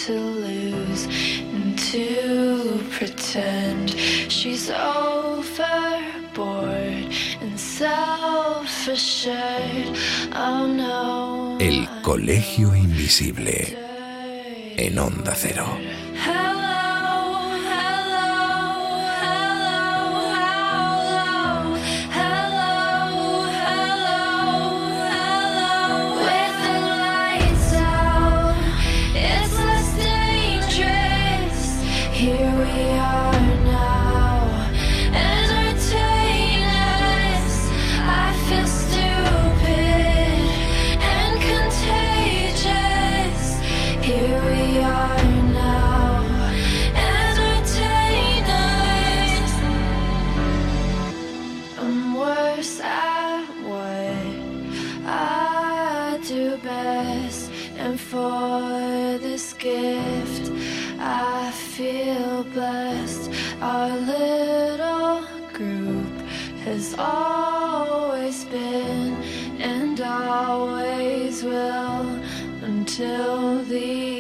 To lose and to pretend she's overboard and self-assured. Oh no. El Colegio Invisible en Onda Cero. for this gift. I feel blessed. Our little group has always been and always will until the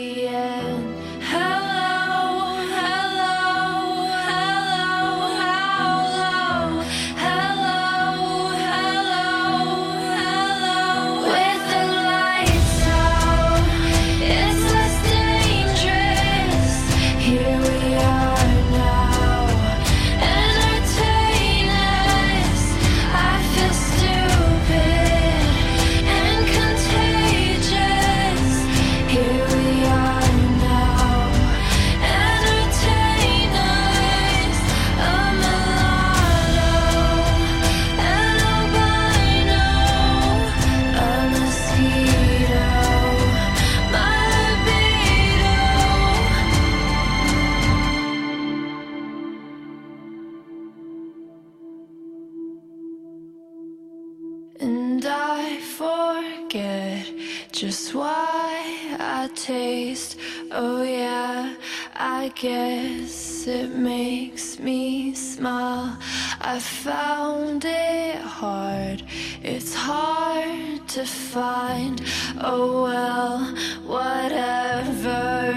it makes me smile. I found it hard, it's hard to find. Oh well, whatever,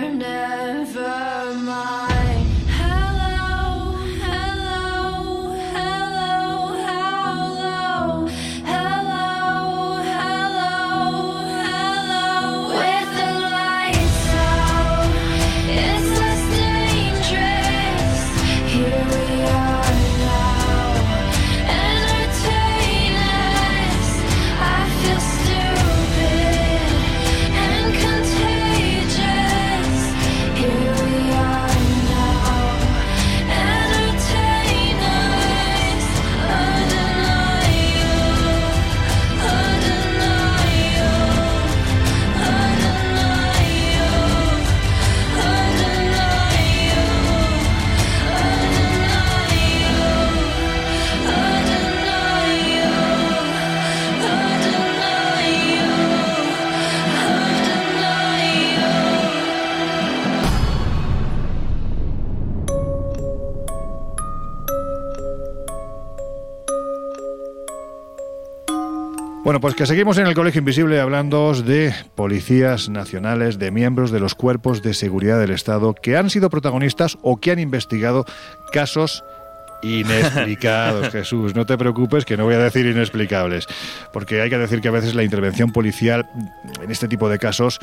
Bueno, pues que seguimos en el Colegio Invisible hablando de policías nacionales, de miembros de los cuerpos de seguridad del Estado que han sido protagonistas o que han investigado casos inexplicados, Jesús. No te preocupes que no voy a decir inexplicables, porque hay que decir que a veces la intervención policial en este tipo de casos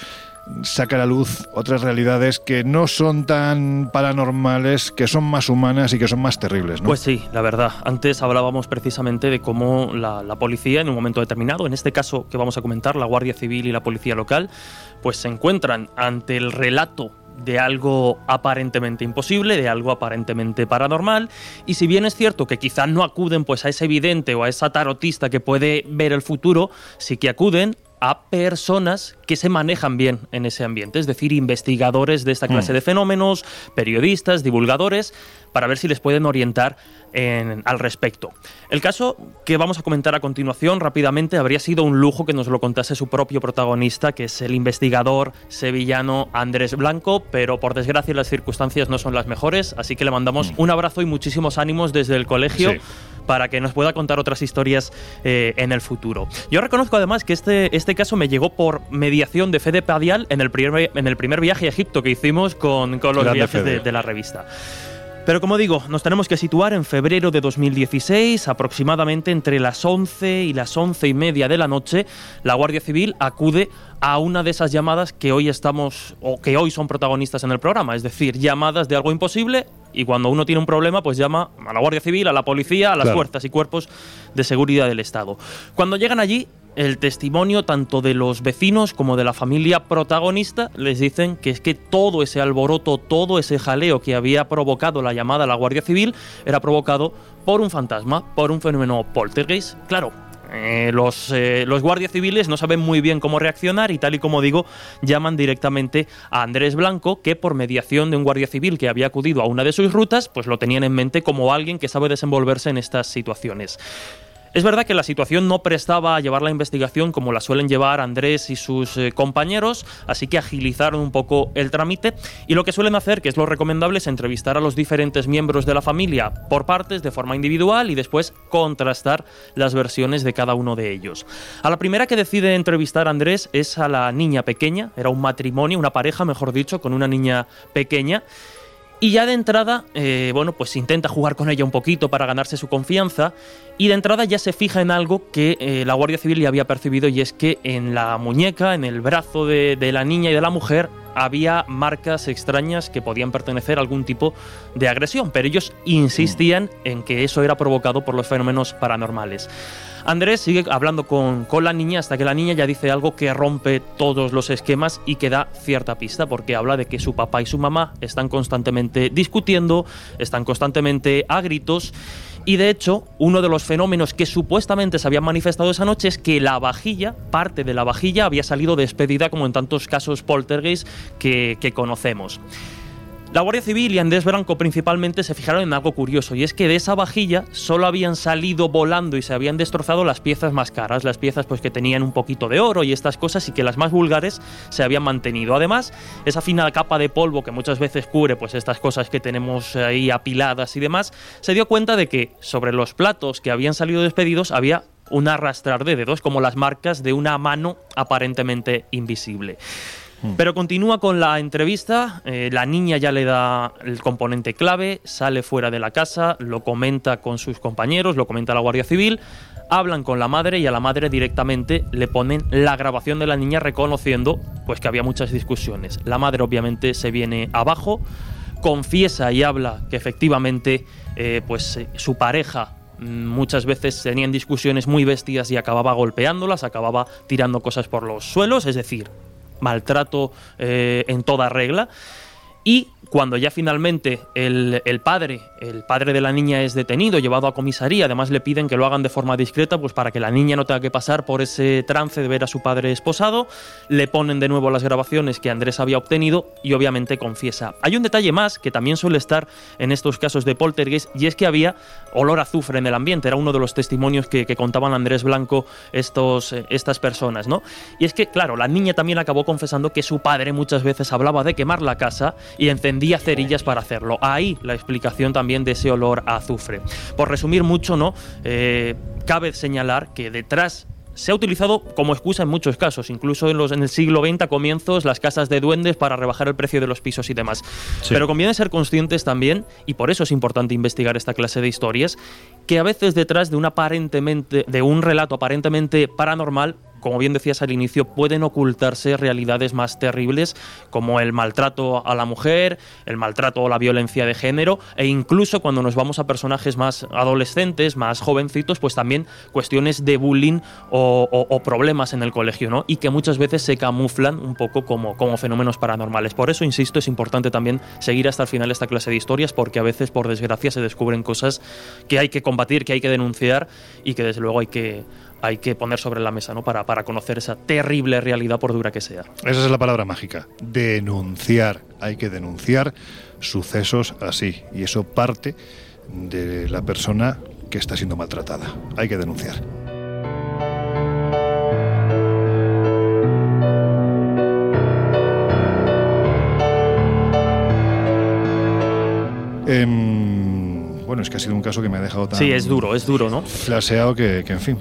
saca a la luz otras realidades que no son tan paranormales, que son más humanas y que son más terribles. Pues sí, la verdad. Antes hablábamos precisamente de cómo la, la policía en un momento determinado, en este caso que vamos a comentar, la Guardia Civil y la Policía Local, pues se encuentran ante el relato de algo aparentemente imposible, de algo aparentemente paranormal, y si bien es cierto que quizás no acuden pues a ese evidente o a esa tarotista que puede ver el futuro, sí que acuden a personas que se manejan bien en ese ambiente, es decir, investigadores de esta clase Mm. de fenómenos, periodistas, divulgadores, para ver si les pueden orientar en- al respecto. El caso que vamos a comentar a continuación rápidamente habría sido un lujo que nos lo contase su propio protagonista, que es el investigador sevillano Andrés Blanco, pero por desgracia las circunstancias no son las mejores, así que le mandamos un abrazo y muchísimos ánimos desde el colegio Mm. Sí. Para que nos pueda contar otras historias eh, en el futuro. Yo reconozco además que este, este caso me llegó por mediación de Fede Padial en el primer, en el primer viaje a Egipto que hicimos con, con los Grande viajes de la revista. Pero como digo, nos tenemos que situar en febrero de 2016, aproximadamente entre las 11 y las 11 y media de la noche, la Guardia Civil acude a una de esas llamadas que hoy estamos, o que hoy son protagonistas en el programa, es decir, llamadas de algo imposible y cuando uno tiene un problema, pues llama a la Guardia Civil, a la policía, a las Claro. fuerzas y cuerpos de seguridad del Estado. Cuando llegan allí, el testimonio tanto de los vecinos como de la familia protagonista les dicen que es que todo ese alboroto, todo ese jaleo que había provocado la llamada a la Guardia Civil era provocado por un fantasma, por un fenómeno poltergeist. Claro. eh, los, eh, los guardias civiles no saben muy bien cómo reaccionar y tal y como digo, llaman directamente a Andrés Blanco, que por mediación de un guardia civil que había acudido a una de sus rutas, pues lo tenían en mente como alguien que sabe desenvolverse en estas situaciones. Es verdad que la situación no prestaba a llevar la investigación como la suelen llevar Andrés y sus eh, compañeros, así que agilizaron un poco el trámite y lo que suelen hacer, que es lo recomendable, es entrevistar a los diferentes miembros de la familia por partes, de forma individual y después contrastar las versiones de cada uno de ellos. A la primera que decide entrevistar Andrés es a la niña pequeña, era un matrimonio, una pareja, mejor dicho, con una niña pequeña. Y ya de entrada, eh, bueno, pues intenta jugar con ella un poquito para ganarse su confianza. Y de entrada ya se fija en algo que eh, la Guardia Civil ya había percibido y es que en la muñeca, en el brazo de, de la niña y de la mujer, había marcas extrañas que podían pertenecer a algún tipo de agresión. Pero ellos insistían en que eso era provocado por los fenómenos paranormales. Andrés sigue hablando con, con la niña hasta que la niña ya dice algo que rompe todos los esquemas y que da cierta pista porque habla de que su papá y su mamá están constantemente discutiendo, están constantemente a gritos y de hecho uno de los fenómenos que supuestamente se habían manifestado esa noche es que la vajilla, parte de la vajilla había salido despedida como en tantos casos poltergeist que, que conocemos. La Guardia Civil y Andrés Branco principalmente se fijaron en algo curioso, y es que de esa vajilla solo habían salido volando y se habían destrozado las piezas más caras, las piezas pues que tenían un poquito de oro y estas cosas, y que las más vulgares se habían mantenido. Además, esa fina capa de polvo que muchas veces cubre pues estas cosas que tenemos ahí apiladas y demás, se dio cuenta de que sobre los platos que habían salido despedidos había un arrastrar de dedos, como las marcas de una mano aparentemente invisible. Pero continúa con la entrevista, eh, la niña ya le da el componente clave, sale fuera de la casa, lo comenta con sus compañeros, lo comenta la Guardia Civil, hablan con la madre y a la madre directamente le ponen la grabación de la niña reconociendo pues que había muchas discusiones. La madre obviamente se viene abajo, confiesa y habla que efectivamente eh, pues eh, su pareja mm, muchas veces tenían discusiones muy bestias y acababa golpeándolas, acababa tirando cosas por los suelos, es decir, maltrato eh, en toda regla. Y cuando ya finalmente el, padre, el padre de la niña es detenido, llevado a comisaría, además le piden que lo hagan de forma discreta, pues para que la niña no tenga que pasar por ese trance de ver a su padre esposado, le ponen de nuevo las grabaciones que Andrés había obtenido y obviamente confiesa. Hay un detalle más que también suele estar en estos casos de poltergeist y es que había olor a azufre en el ambiente, era uno de los testimonios que, que contaban Andrés Blanco estos, eh, estas personas, ¿no? Y es que, claro, la niña también acabó confesando que su padre muchas veces hablaba de quemar la casa y encendía cerillas para hacerlo. Ahí la explicación también de ese olor a azufre. Por resumir mucho, ¿no? Eh, cabe señalar que detrás se ha utilizado como excusa en muchos casos, incluso en, los, en el siglo XX a comienzos las casas de duendes para rebajar el precio de los pisos y demás. Pero conviene ser conscientes también, y por eso es importante investigar esta clase de historias, que a veces detrás de un aparentemente de un relato aparentemente paranormal como bien decías al inicio, pueden ocultarse realidades más terribles como el maltrato a la mujer, el maltrato o la violencia de género e incluso cuando nos vamos a personajes más adolescentes, más jovencitos, pues también cuestiones de bullying o, problemas en el colegio, ¿no? Y que muchas veces se camuflan un poco como, como fenómenos paranormales. Por eso, insisto, es importante también seguir hasta el final esta clase de historias porque a veces, por desgracia, se descubren cosas que hay que combatir, que hay que denunciar y que desde luego hay que hay que poner sobre la mesa ¿no? para, para conocer esa terrible realidad por dura que sea. Esa es la palabra mágica, denunciar. Hay que denunciar sucesos así y eso parte de la persona que está siendo maltratada. Hay que denunciar. Em, bueno, es que ha sido un caso que me ha dejado tan... Sí, es duro, es duro, ¿no? Flaseado que, que en fin.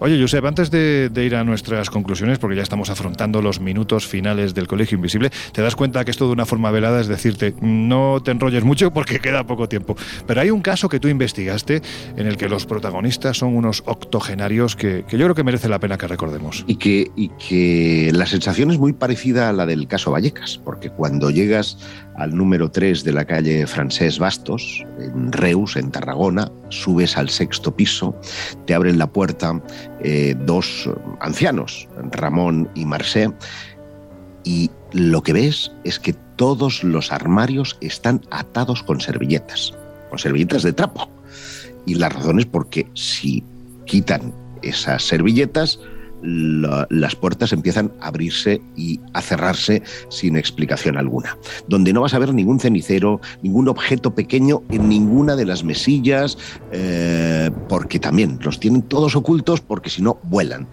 Oye, Josep, antes de, ir a nuestras conclusiones, porque ya estamos afrontando los minutos finales del Colegio Invisible, te das cuenta que esto de una forma velada es decirte, no te enrolles mucho porque queda poco tiempo. Pero hay un caso que tú investigaste en el que los protagonistas son unos octogenarios que, yo creo que merece la pena que recordemos. Y que, y que la sensación es muy parecida a la del caso Vallecas, porque cuando llegas al número 3 de la calle Francés Bastos, en Reus, en Tarragona, subes al sexto piso, te abren la puerta eh, dos ancianos, Ramón y Marcé, y lo que ves es que todos los armarios están atados con servilletas, con servilletas de trapo. Y la razón es porque si quitan esas servilletas, las puertas empiezan a abrirse y a cerrarse sin explicación alguna. Donde no vas a ver ningún cenicero, ningún objeto pequeño en ninguna de las mesillas, eh, porque también los tienen todos ocultos porque si no vuelan.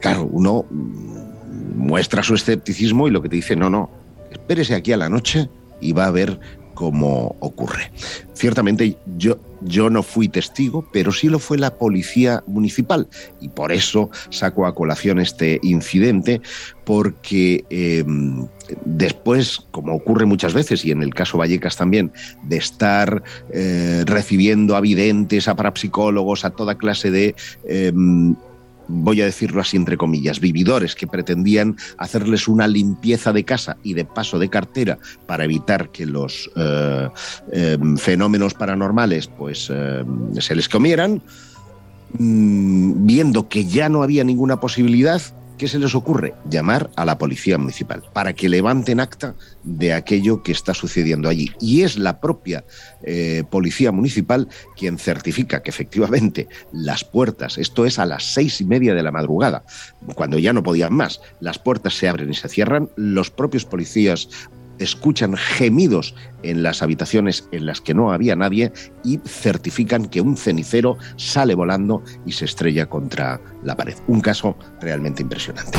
Claro, uno mm, muestra su escepticismo y lo que te dice, no, no, espérese aquí a la noche y va a ver cómo ocurre. Ciertamente yo, yo no fui testigo, pero sí lo fue la policía municipal y por eso saco a colación este incidente, porque em, después, como ocurre muchas veces, y en el caso Vallecas también, de estar eh, recibiendo a videntes, a parapsicólogos, a toda clase de em, voy a decirlo así entre comillas, vividores que pretendían hacerles una limpieza de casa y de paso de cartera para evitar que los eh, em, fenómenos paranormales pues em, se les comieran, mm, viendo que ya no había ninguna posibilidad, ¿qué se les ocurre? Llamar a la policía municipal para que levanten acta de aquello que está sucediendo allí. Y es la propia eh, policía municipal quien certifica que efectivamente las puertas, esto es a las seis y media de la madrugada, cuando ya no podían más, las puertas se abren y se cierran, los propios policías escuchan gemidos en las habitaciones en las que no había nadie y certifican que un cenicero sale volando y se estrella contra la pared. Un caso realmente impresionante.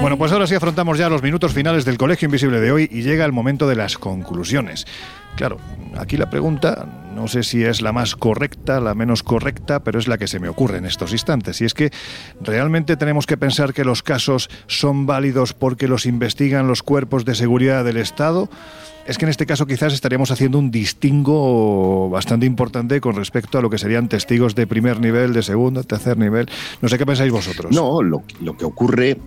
Bueno, pues ahora sí afrontamos ya los minutos finales del Colegio Invisible de hoy y llega el momento de las conclusiones. Claro, aquí la pregunta, no sé si es la más correcta, la menos correcta, pero es la que se me ocurre en estos instantes. Y es que realmente tenemos que pensar que los casos son válidos porque los investigan los cuerpos de seguridad del Estado es que en este caso quizás estaríamos haciendo un distingo bastante importante con respecto a lo que serían testigos de primer nivel, de segundo, tercer nivel. No sé qué pensáis vosotros. No, lo, que ocurre,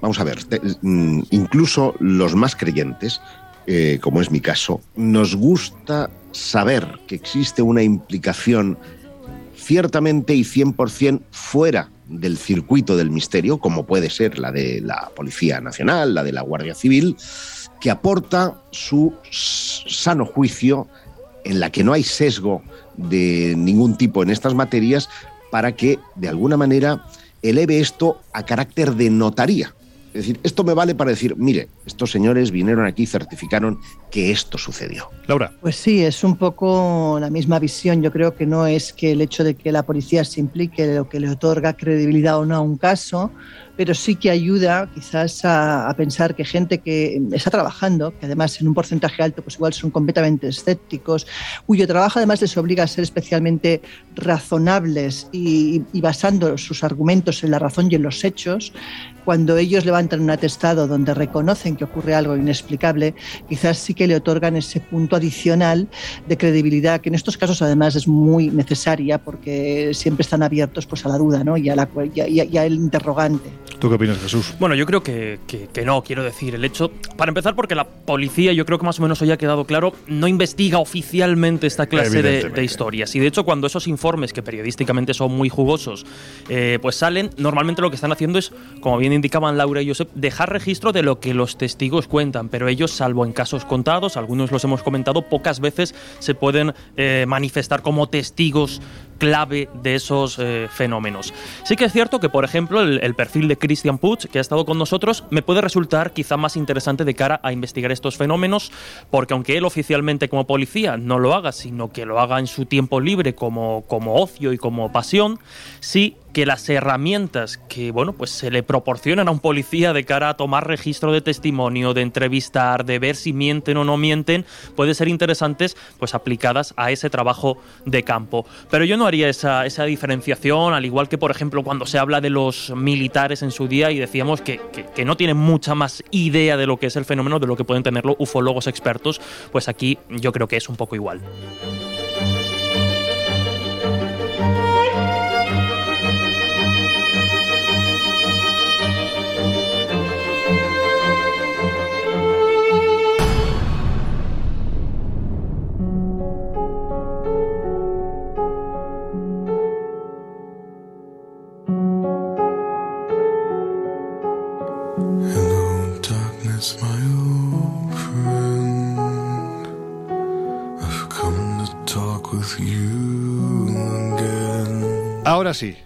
vamos a ver, mm, incluso los más creyentes, eh, como es mi caso, nos gusta saber que existe una implicación ciertamente y 100% fuera del circuito del misterio, como puede ser la de la Policía Nacional, la de la Guardia Civil, que aporta su sano juicio en la que no hay sesgo de ningún tipo en estas materias para que, de alguna manera, eleve esto a carácter de notaría. Es decir, esto me vale para decir, mire, estos señores vinieron aquí y certificaron que esto sucedió. Laura. Pues sí, es un poco la misma visión. Yo creo que no es que el hecho de que la policía se implique lo que le otorga credibilidad o no a un caso, pero sí que ayuda quizás a, a, pensar que gente que está trabajando, que además en un porcentaje alto pues igual son completamente escépticos, cuyo trabajo además les obliga a ser especialmente razonables y, y basando sus argumentos en la razón y en los hechos, cuando ellos levantan un atestado donde reconocen que ocurre algo inexplicable, quizás sí que le otorgan ese punto adicional de credibilidad, que en estos casos además es muy necesaria porque siempre están abiertos pues, a la duda ¿no? y, a la, y, a, y al interrogante. ¿Tú qué opinas, Jesús? Bueno, yo creo que, que, que, no, quiero decir, el hecho, para empezar, porque la policía, yo creo que más o menos hoy ha quedado claro, no investiga oficialmente esta clase de, de, historias. Y de hecho, cuando esos informes, que periodísticamente son muy jugosos, eh, pues salen, normalmente lo que están haciendo es, como bien indicaban Laura y Josep, dejar registro de lo que los testigos cuentan, pero ellos, salvo en casos contados, algunos los hemos comentado, pocas veces se pueden eh, manifestar como testigos clave de esos eh, fenómenos. Sí que es cierto que, por ejemplo, el, perfil de Christian Puig, que ha estado con nosotros, me puede resultar quizá más interesante de cara a investigar estos fenómenos, porque aunque él oficialmente como policía no lo haga, sino que lo haga en su tiempo libre como, como ocio y como pasión, sí que las herramientas que bueno pues se le proporcionan a un policía de cara a tomar registro de testimonio, de entrevistar, de ver si mienten o no mienten, puede ser interesantes pues aplicadas a ese trabajo de campo. Pero yo no haría esa, esa diferenciación, al igual que por ejemplo cuando se habla de los militares en su día y decíamos que, que, que no tienen mucha más idea de lo que es el fenómeno, de lo que pueden tenerlo ufólogos expertos, pues aquí yo creo que es un poco igual. Ahora sí,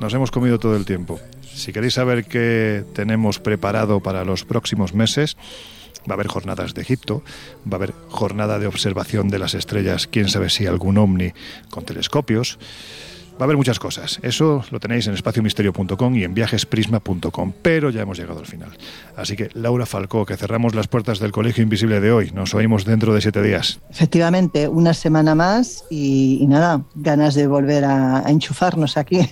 nos hemos comido todo el tiempo. Si queréis saber qué tenemos preparado para los próximos meses, va a haber jornadas de Egipto, va a haber jornada de observación de las estrellas, quién sabe si algún ovni con telescopios. Va a haber muchas cosas. Eso lo tenéis en espaciomisterio.com y en viajesprisma.com. Pero ya hemos llegado al final. Así que, Laura Falcó, que cerramos las puertas del Colegio Invisible de hoy. Nos oímos dentro de siete días. Efectivamente, una semana más y, y nada, ganas de volver a, a, enchufarnos aquí.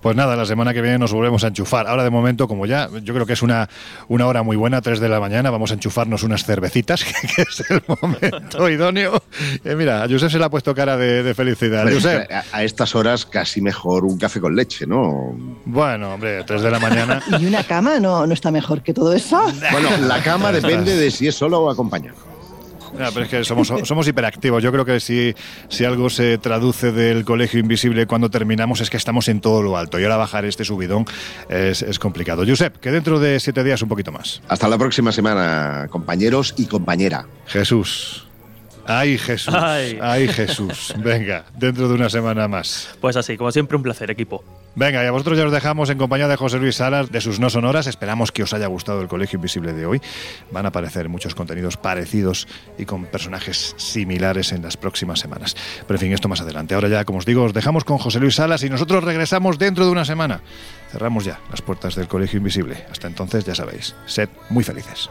Pues nada, la semana que viene nos volvemos a enchufar. Ahora, de momento, como ya, yo creo que es una, una hora muy buena, 3 de la mañana, vamos a enchufarnos unas cervecitas, [laughs] que es el momento idóneo. Eh, mira, a Josep se le ha puesto cara de, de felicidad. Pues, Josep. a, a estas horas casi mejor un café con leche, ¿no? Bueno, hombre, 3 de la mañana. [laughs] ¿Y una cama no, no está mejor que todo eso? Bueno, la cama depende de si es solo o acompañado. No, pero es que somos, somos hiperactivos. Yo creo que si, si algo se traduce del colegio invisible cuando terminamos es que estamos en todo lo alto. Y ahora bajar este subidón es, es complicado. Josep, que dentro de siete días un poquito más. Hasta la próxima semana, compañeros y compañera. Jesús. Ay Jesús, ay. ay. Jesús. Venga, dentro de una semana más. Pues así, como siempre, un placer, equipo. Venga, y a vosotros ya os dejamos en compañía de José Luis Salas de sus no sonoras. Esperamos que os haya gustado el Colegio Invisible de hoy. Van a aparecer muchos contenidos parecidos y con personajes similares en las próximas semanas. Pero en fin, esto más adelante. Ahora ya, como os digo, os dejamos con José Luis Salas y nosotros regresamos dentro de una semana. Cerramos ya las puertas del Colegio Invisible. Hasta entonces, ya sabéis, sed muy felices.